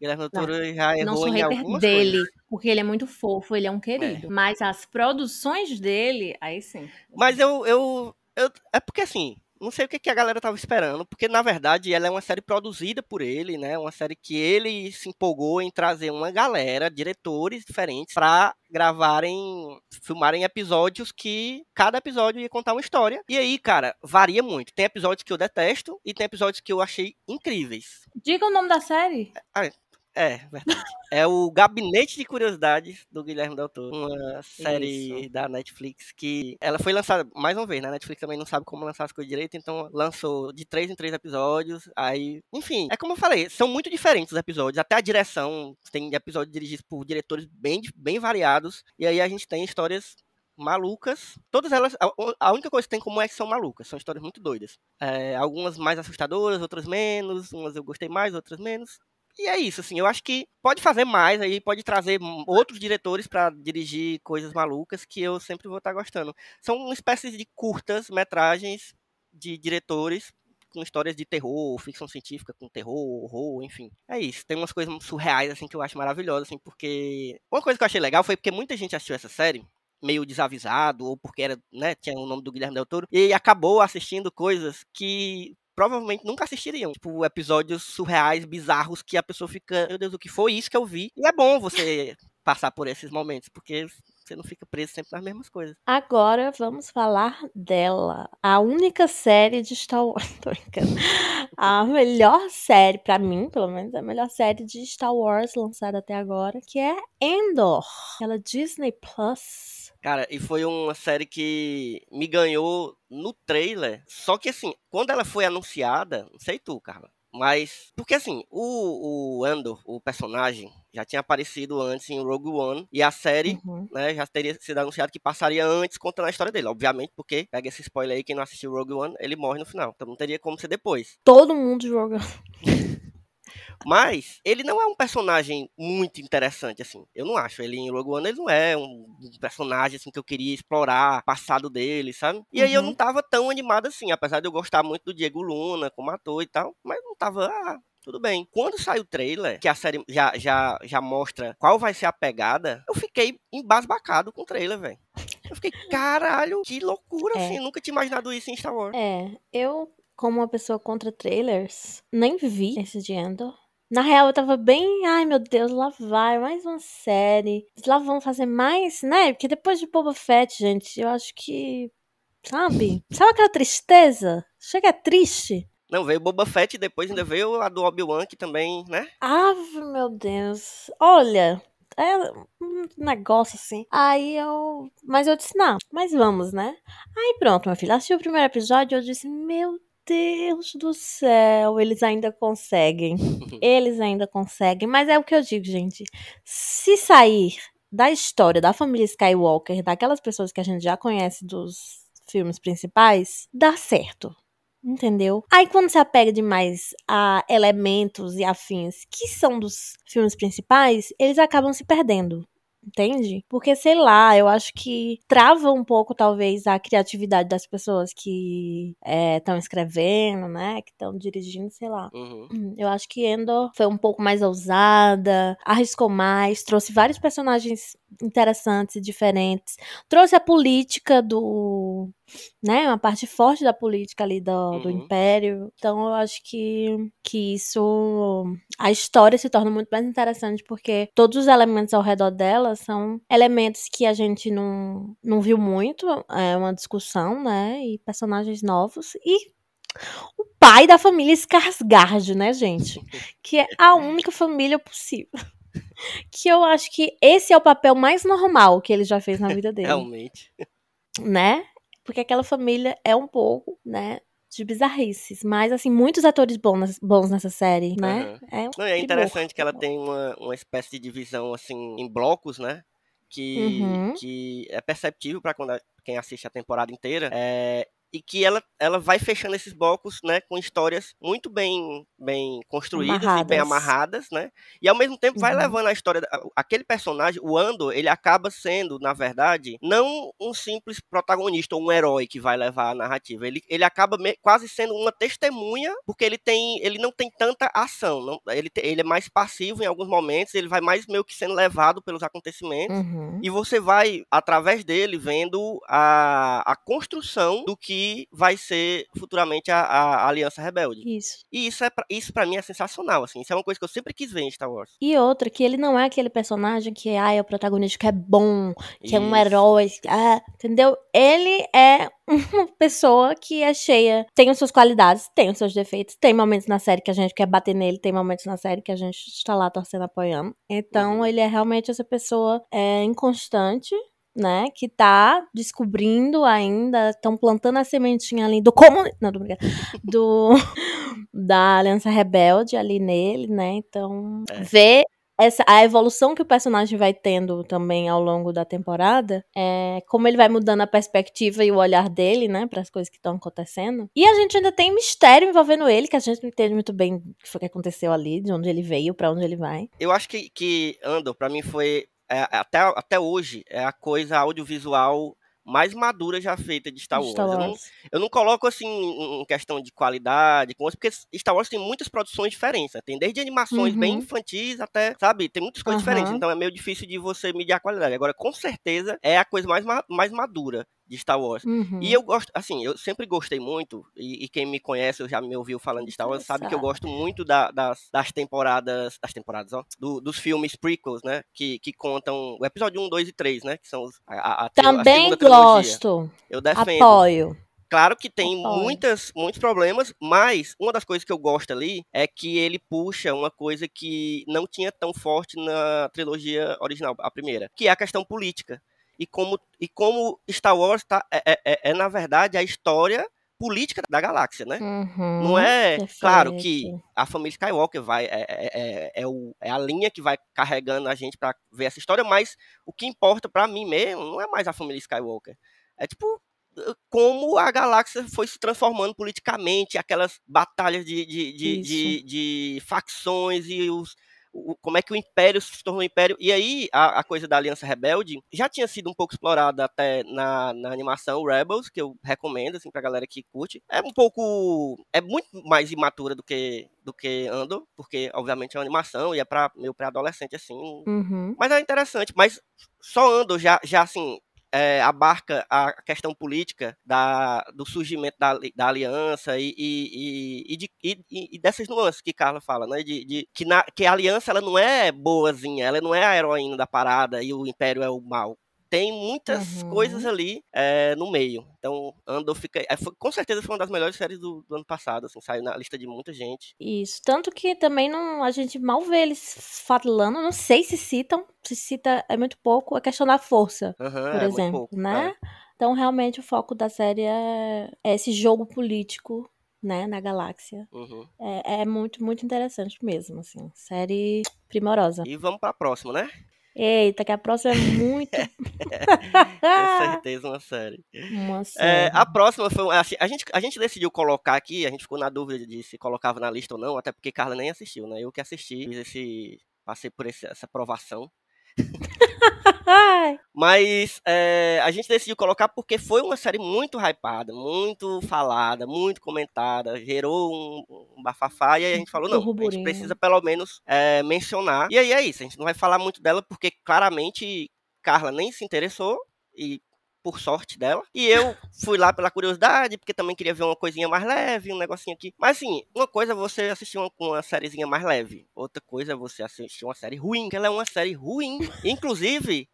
B: Guilherme Del
C: Não,
B: Toro já
C: não
B: errou
C: sou
B: em
C: hater dele,
B: coisas.
C: porque ele é muito fofo, ele é um querido. Mas as produções dele, aí sim.
B: Mas eu, eu, eu. É porque assim. Não sei o que, que a galera tava esperando, porque na verdade ela é uma série produzida por ele, né? Uma série que ele se empolgou em trazer uma galera, diretores diferentes, pra gravarem, filmarem episódios que cada episódio ia contar uma história. E aí, cara, varia muito. Tem episódios que eu detesto e tem episódios que eu achei incríveis.
C: Diga o nome da série.
B: É, verdade. É o Gabinete de Curiosidades do Guilherme Del Toro. Uma série
C: Isso.
B: da Netflix que ela foi lançada, mais uma vez, né? A Netflix também não sabe como lançar as coisas direito, então lançou de três em três episódios. Aí, enfim, é como eu falei, são muito diferentes os episódios. Até a direção, tem episódios dirigidos por diretores bem, bem variados. E aí a gente tem histórias malucas. Todas elas, a, única coisa que tem em comum é que são malucas. São histórias muito doidas. É, algumas mais assustadoras, outras menos. Umas eu gostei mais, outras menos. E é isso, assim, eu acho que pode fazer mais aí, pode trazer outros diretores pra dirigir coisas malucas que eu sempre vou estar gostando. São uma espécie de curtas metragens de diretores com histórias de terror, ficção científica com terror, horror, enfim. É isso. Tem umas coisas surreais assim que eu acho maravilhosas, assim, porque uma coisa que eu achei legal foi porque muita gente assistiu essa série meio desavisado ou porque era, né, tinha o nome do Guilherme Del Toro e acabou assistindo coisas que provavelmente nunca assistiriam. Tipo, episódios surreais, bizarros, que a pessoa fica, meu Deus, o que foi isso que eu vi? E é bom você (laughs) passar por esses momentos, porque você não fica preso sempre nas mesmas coisas.
C: Agora vamos falar dela. A única série de Star Wars. (laughs) Tô brincando. A melhor série, pra mim, pelo menos, a melhor série de Star Wars lançada até agora, que é Endor, aquela Disney Plus.
B: Cara, e foi uma série que me ganhou no trailer. Só que assim, quando ela foi anunciada, não sei tu, Carla, mas. Porque assim, o, o Andor, o personagem, já tinha aparecido antes em Rogue One. E a série,
C: Uhum.
B: né, já teria sido anunciado que passaria antes contando a história dele. Obviamente, porque, pega esse spoiler aí, quem não assistiu Rogue One, ele morre no final. Então não teria como ser depois.
C: Todo mundo joga. (laughs)
B: Mas ele não é um personagem muito interessante, assim. Eu não acho. Ele em Rogue One, ele não é um personagem, assim, que eu queria explorar o passado dele, sabe? E aí eu
C: Uhum.
B: não tava tão animado assim, apesar de eu gostar muito do Diego Luna como ator e tal. Mas não tava, ah, tudo bem. Quando sai o trailer, que a série já, já, já mostra qual vai ser a pegada, eu fiquei embasbacado com o trailer, velho. Eu fiquei, caralho, que loucura,
C: É.
B: assim. Nunca tinha imaginado isso em Star Wars.
C: É, eu, como uma pessoa contra trailers, nem vi esse de Endor. Na real, eu tava bem, ai meu Deus, lá vai, mais uma série. Lá vão fazer mais, né? Porque depois de Boba Fett, gente, eu acho que, sabe? Sabe aquela tristeza? Chega é triste.
B: Não, veio Boba Fett e depois ainda veio a do Obi-Wan, que também, né?
C: Ave, meu Deus. Olha, é um negócio assim. Aí eu. Mas eu disse, não, mas vamos, né? Aí pronto, meu filho. Assisti o primeiro episódio e eu disse, meu Deus do céu, eles ainda conseguem. (laughs) Eles ainda conseguem. Mas é o que eu digo, gente. Se sair da história da família Skywalker, daquelas pessoas que a gente já conhece dos filmes principais, dá certo. Entendeu? Aí quando se apega demais a elementos e afins que são dos filmes principais, eles acabam se perdendo. Entende? Porque, sei lá, eu acho que trava um pouco, talvez, a criatividade das pessoas que estão escrevendo, né? Que estão dirigindo, sei lá.
B: Uhum.
C: Hum, Eu acho que Endor foi um pouco mais ousada, arriscou mais, trouxe vários personagens interessantes e diferentes. Trouxe a política do. né? Uma parte forte da política ali do, do
B: Uhum.
C: Império. Então eu acho que, que isso. A história se torna muito mais interessante porque todos os elementos ao redor dela são elementos que a gente não, não viu muito. É uma discussão, né? E personagens novos. E o pai da família Skarsgård, né, gente? (laughs) Que é a única família possível. Que eu acho que esse é o papel mais normal que ele já fez na vida dele,
B: Realmente.
C: né? Porque aquela família é um pouco, né, de bizarrices. Mas, assim, muitos atores bons, bons nessa série, né? É, um
B: Não, é interessante que ela tem uma, uma espécie de divisão, assim, em blocos, né? Que,
C: Uhum.
B: que é perceptível para quem assiste a temporada inteira. É, e que ela, ela vai fechando esses blocos, né, com histórias muito bem, bem construídas e bem
C: Amarradas.
B: amarradas, né? E ao mesmo tempo vai
C: Uhum.
B: levando a história. Aquele personagem, o Andor, ele acaba sendo, na verdade, não um simples protagonista ou um herói que vai levar a narrativa. Ele, ele acaba me- quase sendo uma testemunha, porque ele tem. Ele não tem tanta ação. Não, ele, ele é mais passivo em alguns momentos, ele vai mais meio que sendo levado pelos acontecimentos.
C: Uhum.
B: E você vai, através dele, vendo a, a construção do que vai ser futuramente a, a Aliança Rebelde.
C: Isso.
B: E isso, é pra, isso pra mim é sensacional, assim. Isso é uma coisa que eu sempre quis ver em Star Wars.
C: E outra, que ele não é aquele personagem que ah, é o protagonista que é bom, que é um
B: Isso.
C: herói, ah, entendeu? Ele é (laughs) uma pessoa que é cheia, tem as suas qualidades, tem os seus defeitos, tem momentos na série que a gente quer bater nele, tem momentos na série que a gente está lá torcendo, apoiando. Então,
B: Uhum.
C: ele é realmente essa pessoa é, inconstante, né, que tá descobrindo ainda, estão plantando a sementinha ali do como, não, brincando, (laughs) do (laughs) da Aliança Rebelde ali nele, né? Então,
B: É.
C: ver essa, a evolução que o personagem vai tendo também ao longo da temporada, é, como ele vai mudando a perspectiva e o olhar dele, né, para as coisas que estão acontecendo. E a gente ainda tem mistério envolvendo ele, que a gente não entende muito bem o que foi que aconteceu ali, de onde ele veio, para onde ele vai.
B: Eu acho que, que Andor, pra mim, foi. É, até, até hoje, é a coisa audiovisual mais madura já feita de Star Wars.
C: Star
B: Eu, não,
C: Wars.
B: eu não coloco assim em questão de qualidade, porque Star Wars tem muitas produções diferentes. né? Tem desde animações bem
C: Uhum.
B: infantis até, sabe, tem muitas coisas diferentes.
C: Aham.
B: Então é meio difícil de você medir a qualidade. Agora, com certeza, é a coisa mais, ma- mais madura de Star Wars.
C: Uhum.
B: E eu gosto, assim, eu sempre gostei muito, e, e quem me conhece, eu já me ouviu falando de Star Wars, sabe que eu gosto muito da- das, das temporadas, das temporadas, ó, do- dos filmes prequels, né, que, que contam o episódio 1, 2 e 3, né, que são a, a, a, a
C: Também
B: trilogia.
C: gosto.
B: Eu defendo.
C: Apoio.
B: Claro que tem muitas, muitos problemas, mas uma das coisas que eu gosto ali é que ele puxa uma coisa que não tinha tão forte na trilogia original, a primeira, que é a questão política. E como, e como Star Wars tá, é, é- é, é, na verdade, a história política da galáxia, né?
C: Uhum,
B: Não é claro que
C: perfeito.
B: a família Skywalker vai é, é, é, é o- é a linha que vai carregando a gente pra ver essa história, mas o que importa pra mim mesmo não é mais a família Skywalker. É tipo como a galáxia foi se transformando politicamente, aquelas batalhas de, de, de, de, de facções e os o- como é que o Império se tornou Império. E aí, a, a coisa da Aliança Rebelde já tinha sido um pouco explorada até na, na animação Rebels, que eu recomendo, assim, pra galera que curte. É um pouco... É muito mais imatura do que, do que Andor, porque, obviamente, é uma animação e é pra, meio pré-adolescente, assim.
C: Uhum.
B: Mas é interessante. Mas só Andor já, já assim... é, abarca a questão política da, do surgimento da, da aliança e, e, e, de- e dessas nuances que Carla fala, né? De, de- que, na, que a aliança ela não é boazinha, ela não é a heroína da parada e o império é o mal. Tem muitas
C: Uhum.
B: coisas ali é, no meio. Então, Andor fica. é, foi- com certeza foi uma das melhores séries do, do ano passado. Assim, saiu na lista de muita gente.
C: Isso. Tanto que também não, a gente mal vê eles falando. Não sei se citam. Se cita é muito pouco. A questão da força,
B: Aham,
C: por
B: é
C: exemplo,
B: pouco,
C: né? Então, realmente, o foco da série é, é esse jogo político, né? Na galáxia.
B: é. Uhum.
C: É, é muito, muito interessante mesmo, assim. Série primorosa.
B: E vamos pra próxima, né?
C: Eita, que a próxima é muito... (laughs)
B: Com certeza uma série.
C: Uma
B: É,
C: série.
B: a próxima foi. assim, a, gente, a gente decidiu colocar aqui, a gente ficou na dúvida de se colocava na lista ou não, até porque Carla nem assistiu, né? Eu que assisti, fiz esse. Passei por esse- essa aprovação. (laughs) Mas é, a gente decidiu colocar porque foi uma série muito hypada, muito falada, muito comentada, gerou um, um bafafá, e aí a gente falou, não, a gente precisa pelo menos é, mencionar. E aí é isso, a gente não vai falar muito dela porque claramente Carla nem se interessou, e por sorte dela. E eu fui lá pela curiosidade, porque também queria ver uma coisinha mais leve, um negocinho aqui. Mas assim, uma coisa é você assistir uma, uma sériezinha mais leve, outra coisa é você assistir uma série ruim, que ela é uma série ruim. Inclusive,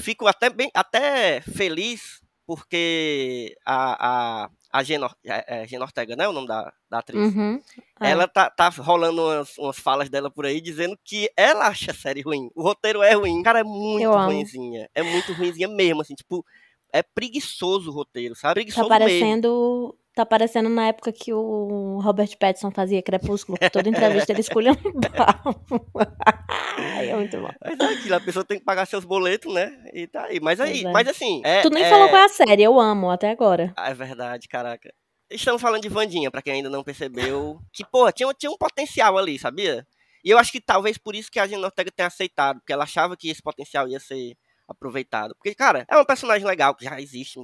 B: fico até bem até feliz porque a, a, a Gena, é, é Gena Ortega, né? O nome da, da atriz.
C: uhum. É.
B: Ela tá, tá rolando umas, umas falas dela por aí dizendo que ela acha a série ruim. O roteiro é ruim. Cara, é muito
C: Eu
B: ruinzinha. É muito ruinzinha mesmo, assim, tipo, é preguiçoso o roteiro, sabe?
C: Tá
B: Preguiçoso mesmo.
C: Tá parecendo na época que o Robert Pattinson fazia Crepúsculo, que toda entrevista ele escolheu um (laughs) Ai, é muito bom.
B: Mas é aquilo, a pessoa tem que pagar seus boletos, né? E tá aí. Mas aí,
C: é.
B: mas assim. É,
C: tu nem
B: é...
C: falou qual é a série, eu amo até agora.
B: Ah, é verdade, caraca. Estamos falando de Vandinha, pra quem ainda não percebeu. Que, porra, tinha, tinha um potencial ali, sabia? E eu acho que talvez por isso que a Gina Ortega tenha aceitado, porque ela achava que esse potencial ia ser aproveitado. Porque, cara, é um personagem legal, que já existe,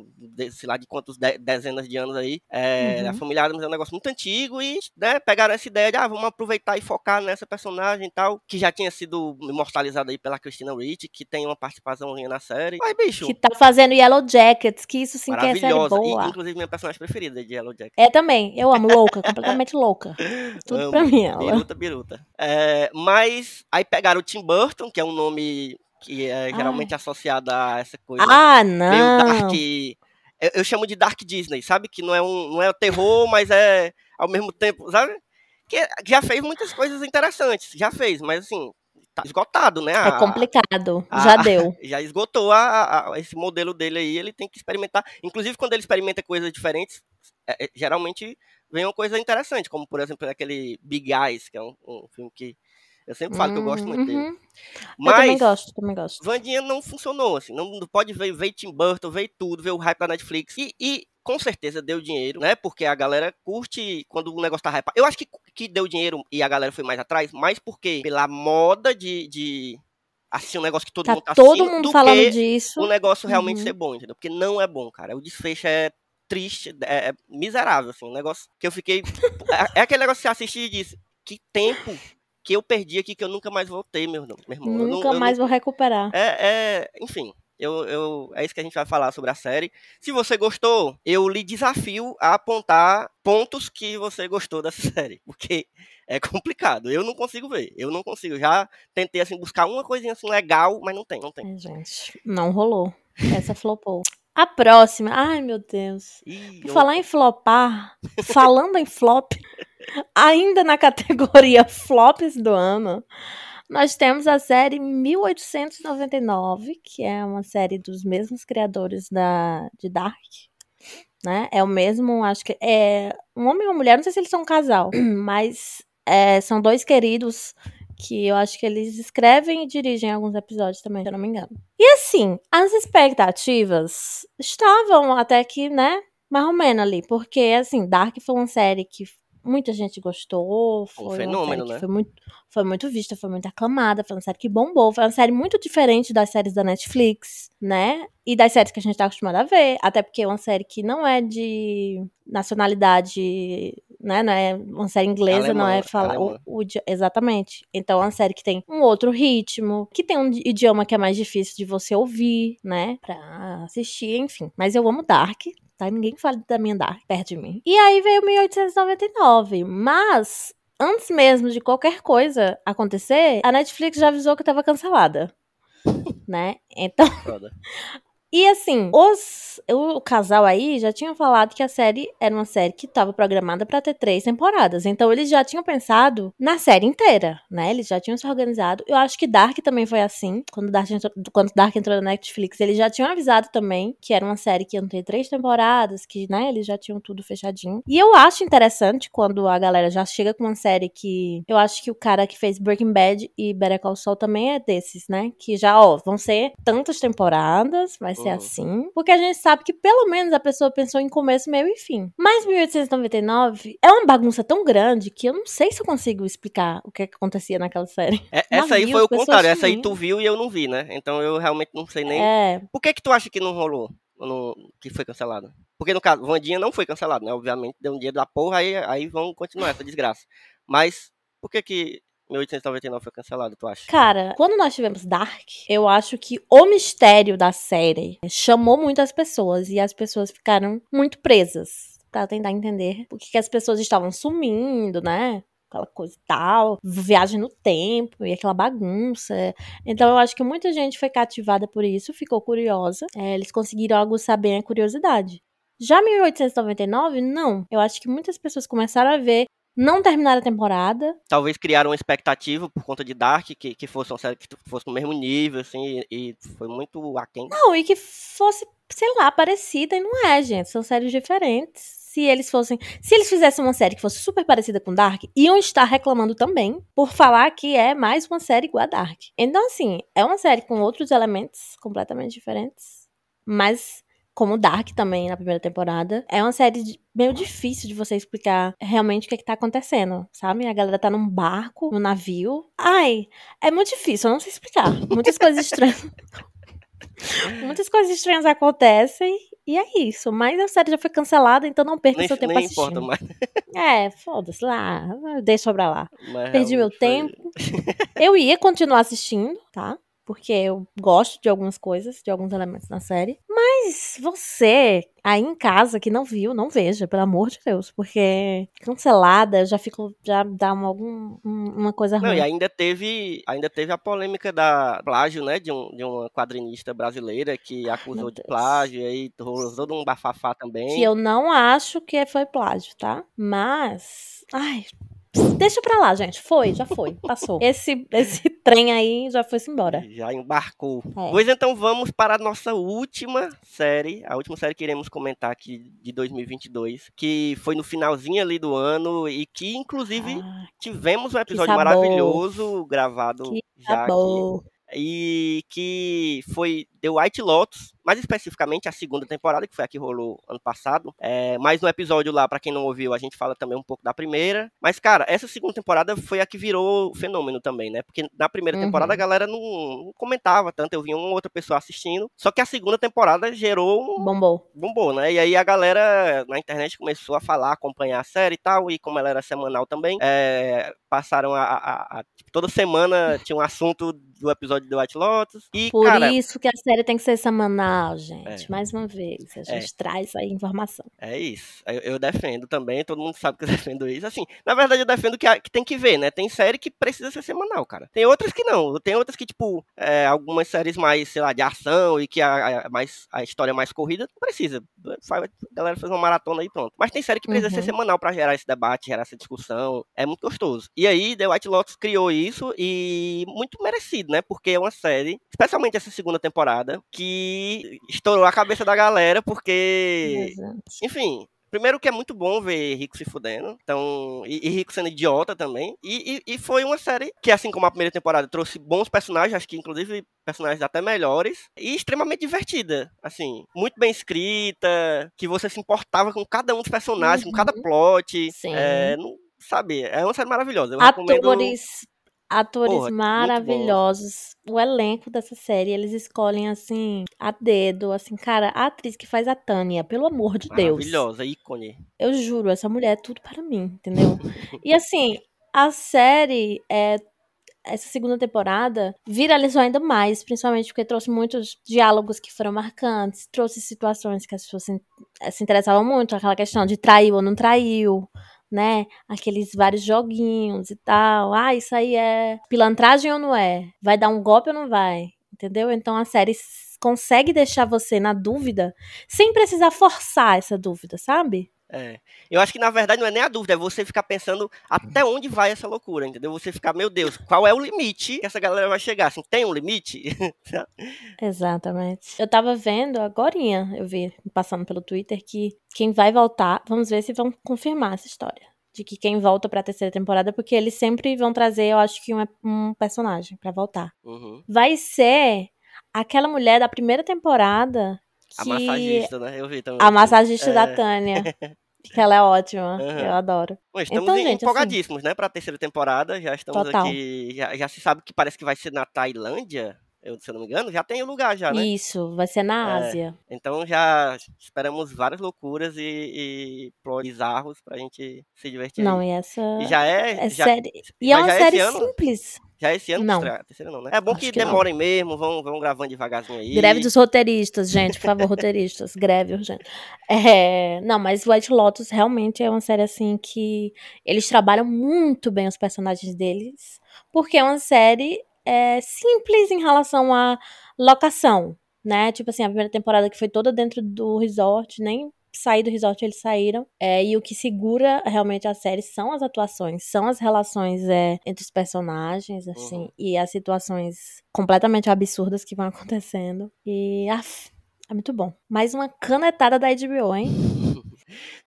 B: sei lá de quantos de- dezenas de anos aí. É,
C: Uhum.
B: A família Adams é um negócio muito antigo e, né, pegaram essa ideia de, ah, vamos aproveitar e focar nessa personagem e tal, que já tinha sido imortalizada aí pela Christina Ricci, que tem uma participaçãozinha na série. Mas, bicho,
C: Que tá fazendo Yellow Jackets, que isso sim que é série
B: maravilhosa. E,
C: boa.
B: inclusive, minha personagem preferida de Yellow Jack.
C: É também, eu amo, louca, (laughs) completamente louca. Tudo
B: Amo.
C: pra mim, ela.
B: Biruta, biruta. É, mas aí pegaram o Tim Burton, que é um nome que é geralmente associado a essa coisa
C: Ah,
B: meio
C: não.
B: dark. Eu, eu chamo de Dark Disney, sabe? Que não é um não é terror, mas é ao mesmo tempo, sabe? Que já fez muitas coisas interessantes, já fez, mas assim, tá esgotado, né?
C: É
B: A-
C: complicado,
B: a-
C: já (laughs) deu.
B: já esgotou a- a- a- esse modelo dele aí, ele tem que experimentar. Inclusive, quando ele experimenta coisas diferentes, é, é, geralmente vem uma coisa interessante, como por exemplo aquele Big Eyes, que é um, um filme que eu sempre falo que eu gosto muito dele.
C: Uhum. Eu também
B: Mas
C: gosto, também gosto.
B: Vandinha não funcionou, assim, não, não pode ver, ver Tim Burton, ver tudo, ver o hype da Netflix. E, e, com certeza deu dinheiro, né? Porque a galera curte quando o negócio tá hype. Eu acho que, que deu dinheiro e a galera foi mais atrás, mais porque pela moda de, de assistir um negócio que todo
C: Tá
B: mundo tá
C: todo
B: assistindo,
C: mundo
B: do
C: falando
B: que
C: disso.
B: o negócio realmente
C: Uhum.
B: ser bom, entendeu? Porque não é bom, cara. O desfecho é triste, é, é miserável, assim, um negócio que eu fiquei... é, é aquele negócio que você assiste e diz, que tempo que eu perdi aqui que eu nunca mais voltei, meu, irmão. meu irmão. Eu não-
C: Nunca
B: eu não-
C: mais vou recuperar.
B: é, é, enfim, eu, eu, é isso que a gente vai falar sobre a série. Se você gostou, eu lhe desafio a apontar pontos que você gostou dessa (laughs) série, porque é complicado. Eu não consigo ver, eu não consigo. Já tentei assim buscar uma coisinha assim legal, mas não tem, não tem.
C: Ai, gente, não rolou. Essa flopou. A próxima. Ai, meu Deus.
B: Ih,
C: Por
B: eu-
C: falar em flopar, (laughs) falando em flop, ainda na categoria flops do ano, nós temos a série 1899, que é uma série dos mesmos criadores da, de Dark. Né? É o mesmo, acho que é um homem e uma mulher, não sei se eles são um casal, (clears throat) mas é, são dois queridos que eu acho que eles escrevem e dirigem alguns episódios também, se eu não me engano. E assim, as expectativas estavam até que, né, mais ou menos ali, porque assim, Dark foi uma série que muita gente gostou, foi uma
B: fenômeno, né?
C: foi muito, foi muito vista, foi muito aclamada, foi uma série que bombou, foi uma série muito diferente das séries da Netflix, né? E das séries que a gente tá acostumado a ver, até porque é uma série que não é de nacionalidade, né? Não é uma série inglesa, não é falar o, o exatamente. Então é uma série que tem um outro ritmo, que tem um di- idioma que é mais difícil de você ouvir, né? Pra assistir, enfim. Mas eu amo Dark, tá? Ninguém fala da minha Dark perto de mim. E aí veio 1899, mas antes mesmo de qualquer coisa acontecer, a Netflix já avisou que tava cancelada. (laughs) Né? Então. E assim, os, o, casal aí já tinha falado que a série era uma série que estava programada para ter três temporadas. Então eles já tinham pensado na série inteira, né? Eles já tinham se organizado. Eu acho que Dark também foi assim. Quando Dark entrou, quando Dark entrou na Netflix, eles já tinham avisado também que era uma série que ia ter três temporadas, que, né, eles já tinham tudo fechadinho. E eu acho interessante quando a galera já chega com uma série que. Eu acho que o cara que fez Breaking Bad e Better Call Saul também é desses, né? Que já, ó, vão ser tantas temporadas, vai ser
B: Uhum.
C: assim. Porque a gente sabe que pelo menos a pessoa pensou em começo, meio e fim. Mas 1899 é uma bagunça tão grande que eu não sei se eu consigo explicar o que, é que acontecia naquela série.
B: É, essa aí foi o contrário. Essa aí tu viu e eu não vi, né? Então eu realmente não sei nem.
C: É,
B: Por que que tu acha que não rolou? Não- que foi cancelado? Porque no caso, Vandinha não foi cancelado, né? Obviamente, deu um dinheiro da porra, aí, aí vão continuar essa desgraça. Mas por que que 1899 foi cancelado, tu acha?
C: Cara, quando nós tivemos Dark, eu acho que o mistério da série chamou muitas pessoas e as pessoas ficaram muito presas pra tentar entender que, que as pessoas estavam sumindo, né? Aquela coisa e tal, viagem no tempo e aquela bagunça. Então eu acho que muita gente foi cativada por isso, ficou curiosa. É, eles conseguiram aguçar bem a curiosidade. Já 1899, não. Eu acho que muitas pessoas começaram a ver, não terminaram a temporada,
B: Talvez criaram uma expectativa por conta de Dark, que, que fosse uma série que fosse no mesmo nível, assim, e, e foi muito aquém.
C: Não, e que fosse, sei lá, parecida, e não é, gente. São séries diferentes. Se eles fossem. Se eles fizessem uma série que fosse super parecida com Dark, iam estar reclamando também por falar que é mais uma série igual a Dark. Então, assim, é uma série com outros elementos completamente diferentes. Mas, como Dark também na primeira temporada, é uma série de- meio difícil de você explicar realmente o que, é que tá acontecendo, sabe? A galera tá num barco, num navio. Ai, é muito difícil, eu não sei explicar. Muitas coisas estranhas. (laughs) Muitas coisas estranhas acontecem e é isso. Mas a série já foi cancelada, então não perca
B: Nem,
C: seu tempo
B: nem
C: assistindo.
B: importa mais.
C: É, foda-se lá. Deixa pra lá.
B: mas
C: Perdi meu
B: realmente foi-
C: tempo. Eu ia continuar assistindo, tá? Porque eu gosto de algumas coisas, de alguns elementos na série. Mas você, aí em casa, que não viu, não veja, pelo amor de Deus. Porque cancelada já fico, já dá uma, algum, um- uma coisa
B: Não,
C: ruim.
B: e ainda teve, ainda teve a polêmica da plágio, né, de, um, de uma quadrinista brasileira que acusou de plágio, e aí rolou todo um bafafá também.
C: Que eu não acho que foi plágio, tá? Mas. Ai. Deixa pra lá, gente. Foi, já foi. Passou. Esse, esse trem aí já foi-se embora.
B: Já embarcou.
C: É.
B: Pois então vamos para a nossa última série, a última série que iremos comentar aqui de 2022, que foi no finalzinho ali do ano e que inclusive
C: Ah,
B: tivemos um episódio maravilhoso gravado
C: que
B: já aqui. e que foi The White Lotus, mais especificamente a segunda temporada, que foi a que rolou ano passado. É, mas no episódio lá, pra quem não ouviu, a gente fala também um pouco da primeira. Mas, cara, essa segunda temporada foi a que virou fenômeno também, né? Porque na primeira
C: Uhum.
B: temporada a galera não, não comentava tanto, eu vi uma outra pessoa assistindo. Só que a segunda temporada gerou um
C: Bombou.
B: bombou, né? E aí a galera na internet começou a falar, acompanhar a série e tal, e como ela era semanal também, é, passaram a, a- a- tipo, toda semana tinha um assunto do episódio do White Lotus. E,
C: Por
B: cara,
C: isso que a série série tem que ser semanal, gente.
B: É.
C: Mais uma vez, a gente traz aí informação.
B: É isso. Eu, eu defendo também, todo mundo sabe que eu (laughs) defendo isso. Assim, na verdade, eu defendo que, a- que tem que ver, né? Tem série que precisa ser semanal, cara. Tem outras que não. Tem outras que, tipo, é, algumas séries mais, sei lá, de ação e que a, a- mais, a história é mais corrida, não precisa. Faz- A galera faz uma maratona aí e pronto. Mas tem série que precisa ser
C: Uhum.
B: semanal pra gerar esse debate, gerar essa discussão. É muito gostoso. E aí, The White Lotus criou isso e muito merecido, né? Porque é uma série, especialmente essa segunda temporada, que estourou a cabeça da galera, porque
C: Exato.
B: enfim, primeiro que é muito bom ver Rico se fudendo, então, e, e Rico sendo idiota também. E, e, e foi uma série que, assim como a primeira temporada, trouxe bons personagens, acho que inclusive personagens até melhores, e extremamente divertida. Assim, muito bem escrita, que você se importava com cada um dos personagens, com cada
C: Uhum.
B: plot.
C: Sim.
B: É, não, sabe, é uma série maravilhosa. Eu recomendo.
C: Atores,
B: Porra,
C: maravilhosos. O elenco dessa série, eles escolhem assim, a dedo, assim, cara, a atriz que faz a Tânia, pelo amor de Deus.
B: Maravilhosa, ícone.
C: Eu juro, essa mulher é tudo para mim, entendeu? e assim, a série é essa segunda temporada viralizou ainda mais, principalmente porque trouxe muitos diálogos que foram marcantes, trouxe situações que as pessoas se, eh, se interessavam muito, aquela questão de traiu ou não traiu, né? Aqueles vários joguinhos e tal. Ah, isso aí é pilantragem ou não é? Vai dar um golpe ou não vai? Entendeu? Então a série consegue deixar você na dúvida sem precisar forçar essa dúvida, sabe?
B: É. Eu acho que na verdade não é nem a dúvida, é você ficar pensando até onde vai essa loucura, entendeu? Você ficar, meu Deus, qual é o limite que essa galera vai chegar? Assim, tem um limite? (laughs)
C: Exatamente. Eu tava vendo agorinha, eu vi passando pelo Twitter que quem vai voltar, vamos ver se vão confirmar essa história. De que quem volta pra terceira temporada, porque eles sempre vão trazer, eu acho que um, um personagem pra voltar.
B: Uhum.
C: Vai ser aquela mulher da primeira temporada que.
B: A massagista, né? Eu vi também.
C: A massagista
B: É.
C: da Tânia. Que ela é ótima. (laughs)
B: Aham.
C: Eu adoro.
B: Bom, estamos
C: Então,
B: em-
C: gente, assim-
B: empolgadíssimos, né, pra terceira temporada. Já estamos
C: Total.
B: aqui. Já, já se sabe que parece que vai ser na Tailândia, eu, se eu não me engano. Já tem o lugar já, né?
C: Isso, vai ser na
B: É.
C: Ásia.
B: Então já esperamos várias loucuras e, e bizarros pra gente se divertir.
C: Não,
B: aí.
C: e essa.
B: E já é.
C: É
B: já,
C: série. E é uma
B: é
C: série
B: esse ano? Já é esse ano
C: Não.
B: estreia não, né? É bom
C: Acho
B: que,
C: que não.
B: demorem mesmo, vão, vão gravando devagarzinho aí.
C: Greve dos roteiristas, gente, por favor, roteiristas, (laughs) greve urgente. É, não, mas White Lotus realmente é uma série assim que eles trabalham muito bem os personagens deles, porque é uma série é, simples em relação à locação, né? Tipo assim, a primeira temporada que foi toda dentro do resort, nem sair do resort eles saíram. É, e o que segura realmente a série são as atuações, são as relações é, entre os personagens, assim,
B: Uhum.
C: e as situações completamente absurdas que vão (laughs) acontecendo. E, af, é muito bom. Mais uma canetada da HBO, hein? (laughs)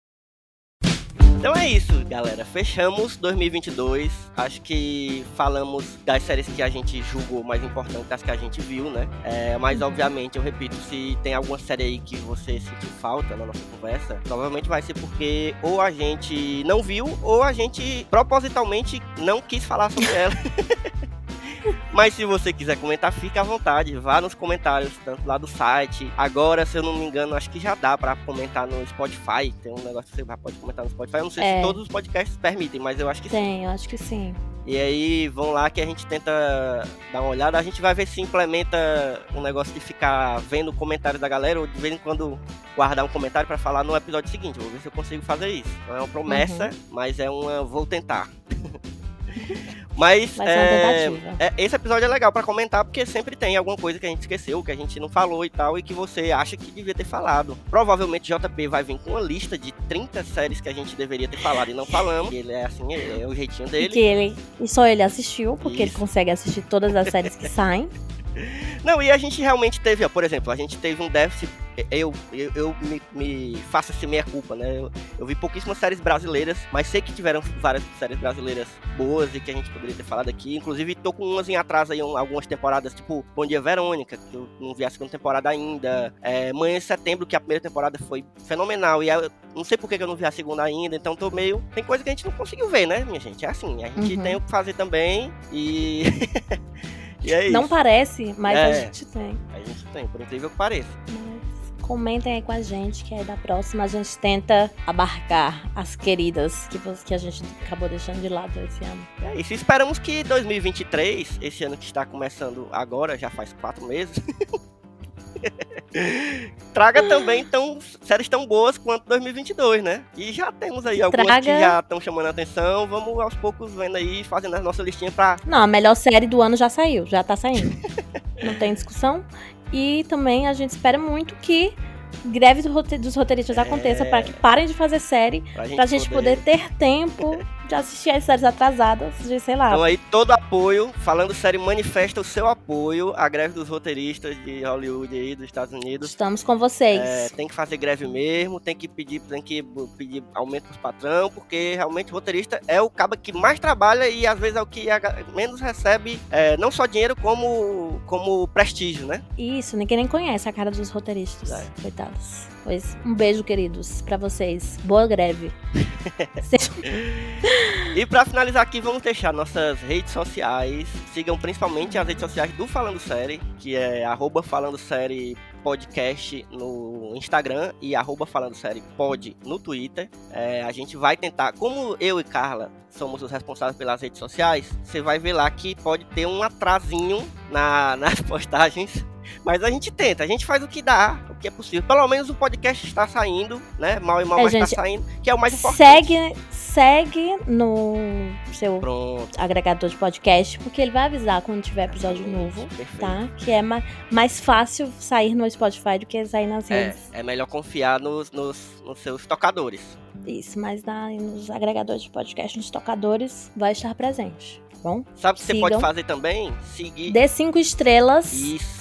B: Então é isso, galera. Fechamos 2022. Acho que falamos das séries que a gente julgou mais importantes, das que a gente viu, né? É, mas, obviamente, eu repito, se tem alguma série aí que você sentiu falta na nossa conversa, provavelmente vai ser porque ou a gente não viu, ou a gente propositalmente não quis falar sobre ela. (laughs) Mas se você quiser comentar, fica à vontade. Vá nos comentários, tanto lá do site. Agora, se eu não me engano, acho que já dá pra comentar no Spotify. Tem um negócio que você pode comentar no Spotify. Eu não sei
C: É.
B: se todos os podcasts permitem, mas eu acho que sim.
C: Tem, eu acho que sim.
B: E aí, vão lá que a gente tenta dar uma olhada. A gente vai ver se implementa um negócio de ficar vendo comentários da galera ou de vez em quando guardar um comentário pra falar no episódio seguinte. Vou ver se eu consigo fazer isso. Não é uma promessa,
C: Uhum.
B: mas é uma. Vou tentar. (laughs) Mas
C: uma
B: é,
C: tentativa.
B: é, esse episódio é legal pra comentar porque sempre tem alguma coisa que a gente esqueceu, que a gente não falou e tal, e que você acha que devia ter falado. Provavelmente JP vai vir com uma lista de 30 séries que a gente deveria ter falado e não falamos. Ele é assim, é, é o jeitinho
C: E
B: dele.
C: que ele. E só ele assistiu, porque ele
B: Isso.
C: consegue assistir todas as séries que (laughs) saem.
B: Não, e a gente realmente teve, ó, por exemplo, a gente teve um déficit. Eu, eu, eu me, me faço essa meia culpa, né? Eu, eu vi pouquíssimas séries brasileiras, mas sei que tiveram várias séries brasileiras boas e que a gente poderia ter falado aqui. Inclusive, tô com umas em atraso aí, um- algumas temporadas, tipo Bom Dia Verônica, que eu não vi a segunda temporada ainda. É, Manhã de Setembro, que a primeira temporada foi fenomenal. E eu não sei por que eu não vi a segunda ainda, então tô meio. Tem coisa que a gente não conseguiu ver, né, minha gente? É assim, a gente
C: Uhum.
B: tem o que fazer também e. (laughs) e é isso.
C: Não parece, mas a
B: É.
C: gente tem.
B: A gente tem, por incrível que pareça.
C: Comentem aí com a gente, que aí da próxima a gente tenta abarcar as queridas que, que a gente acabou deixando de lado esse ano.
B: É isso. Esperamos que 2023, esse ano que está começando agora, já faz quatro meses, (laughs) Traga também tão, séries tão boas quanto 2022, né? E já temos aí algumas
C: Traga-
B: que já estão chamando a atenção. Vamos aos poucos vendo aí, fazendo a nossa listinha pra.
C: Não, a melhor série do ano já saiu, já tá saindo. (laughs) Não tem discussão. E também a gente espera muito que greve dos roteiristas
B: É.
C: aconteça para que parem de fazer série,
B: Pra gente,
C: pra gente poder ter (laughs) tempo assistir as séries atrasadas, sei lá.
B: Então aí todo apoio, falando sério, manifesta o seu apoio à greve dos roteiristas de Hollywood aí dos Estados Unidos.
C: Estamos com vocês.
B: É, tem que fazer greve mesmo, tem que pedir, tem que pedir aumento pros patrão, porque realmente o roteirista é o cabo que mais trabalha e às vezes é o que menos recebe, é, não só dinheiro, como, como prestígio, né?
C: Isso, ninguém nem conhece a cara dos roteiristas.
B: É.
C: Coitados. Pois, um beijo, queridos, pra vocês. Boa greve. (laughs)
B: E pra finalizar aqui, vamos deixar nossas redes sociais. Sigam principalmente as redes sociais do Falando Série, que é arroba Falando Série Podcast no Instagram e arroba Falando Série Pod no Twitter. É, a gente vai tentar, como eu e Carla somos os responsáveis pelas redes sociais, você vai ver lá que pode ter um atrasinho na, (laughs) nas postagens. Mas a gente tenta, a gente faz o que dá, o que é possível. Pelo menos o podcast está saindo, né? Mal e mal,
C: É,
B: mas
C: gente,
B: está saindo, que é o mais importante.
C: segue, segue no seu
B: Pronto.
C: agregador de podcast, porque ele vai avisar quando tiver episódio novo,
B: Perfeito.
C: tá? Que é ma- mais fácil sair no Spotify do que sair nas
B: É,
C: redes.
B: é melhor confiar nos, nos, nos seus tocadores.
C: Isso, mas na, nos agregadores de podcast, nos tocadores, vai estar presente, tá bom?
B: Sabe o que você pode fazer também? Seguir.
C: Dê cinco estrelas,
B: Isso.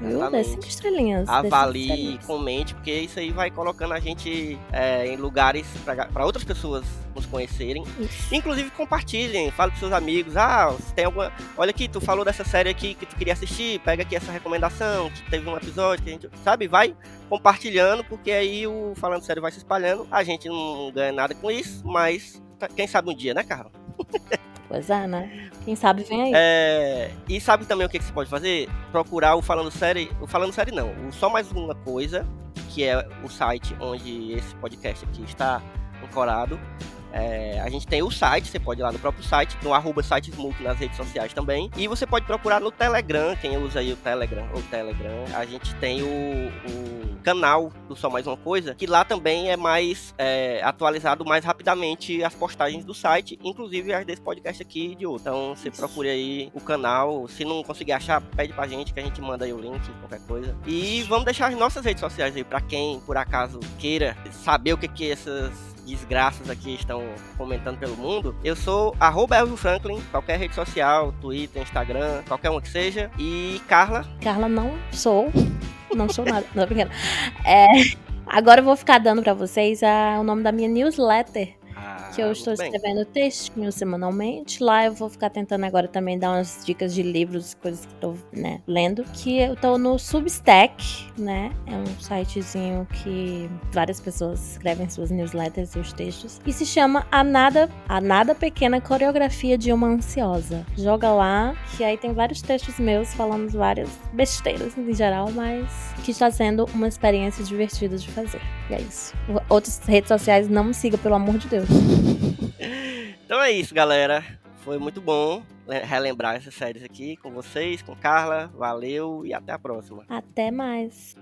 C: Viu? Dê cinco estrelinhas.
B: Avalie,
C: estrelinhas.
B: comente, porque isso aí vai colocando a gente é, em lugares para outras pessoas nos conhecerem.
C: Isso.
B: Inclusive compartilhem, fale com seus amigos. Ah, se tem alguma. Olha aqui, tu falou dessa série aqui que tu queria assistir, pega aqui essa recomendação, que teve um episódio que a gente. Sabe? Vai compartilhando, porque aí o Falando Sério vai se espalhando. A gente não ganha nada com isso, mas tá- quem sabe um dia, né, Carla? (laughs)
C: Pois é, né? Quem sabe vem aí.
B: É, e sabe também o que, que você pode fazer? Procurar o Falando Série. O Falando Série não. O Só Mais Uma Coisa, que é o site onde esse podcast aqui está ancorado. É, a gente tem o site, você pode ir lá no próprio site, no arroba sitesmook nas redes sociais também. E você pode procurar no Telegram, quem usa aí o Telegram ou Telegram. A gente tem o, o canal do Só Mais Uma Coisa, que lá também é mais é, atualizado mais rapidamente as postagens do site, inclusive as desse podcast aqui de outro. Então você procure aí o canal. Se não conseguir achar, pede pra gente que a gente manda aí o link, qualquer coisa. E vamos deixar as nossas redes sociais aí pra quem por acaso queira saber o que que essas desgraças aqui estão comentando pelo mundo. Eu sou arroba Elvio Franklin, qualquer rede social, Twitter, Instagram, qualquer uma que seja. E Carla,
C: Carla, não sou. Não sou nada. Não. É, agora eu vou ficar dando pra vocês a- o nome da minha newsletter. Que eu
B: Ah,
C: estou
B: bem.
C: escrevendo textinhos semanalmente. Lá eu vou ficar tentando agora também dar umas dicas de livros, coisas que estou né, lendo. Que eu tô no Substack, né? É um sitezinho que várias pessoas escrevem suas newsletters e os textos. E se chama A Nada, A Nada Pequena Coreografia de uma Ansiosa. Joga lá, que aí tem vários textos meus falando várias besteiras em geral, mas que está sendo uma experiência divertida de fazer. E é isso. Outras redes sociais não me siga, pelo amor de Deus.
B: Então é isso, galera. Foi muito bom le- relembrar essas séries aqui com vocês, com Carla. Valeu e até a próxima.
C: Até mais.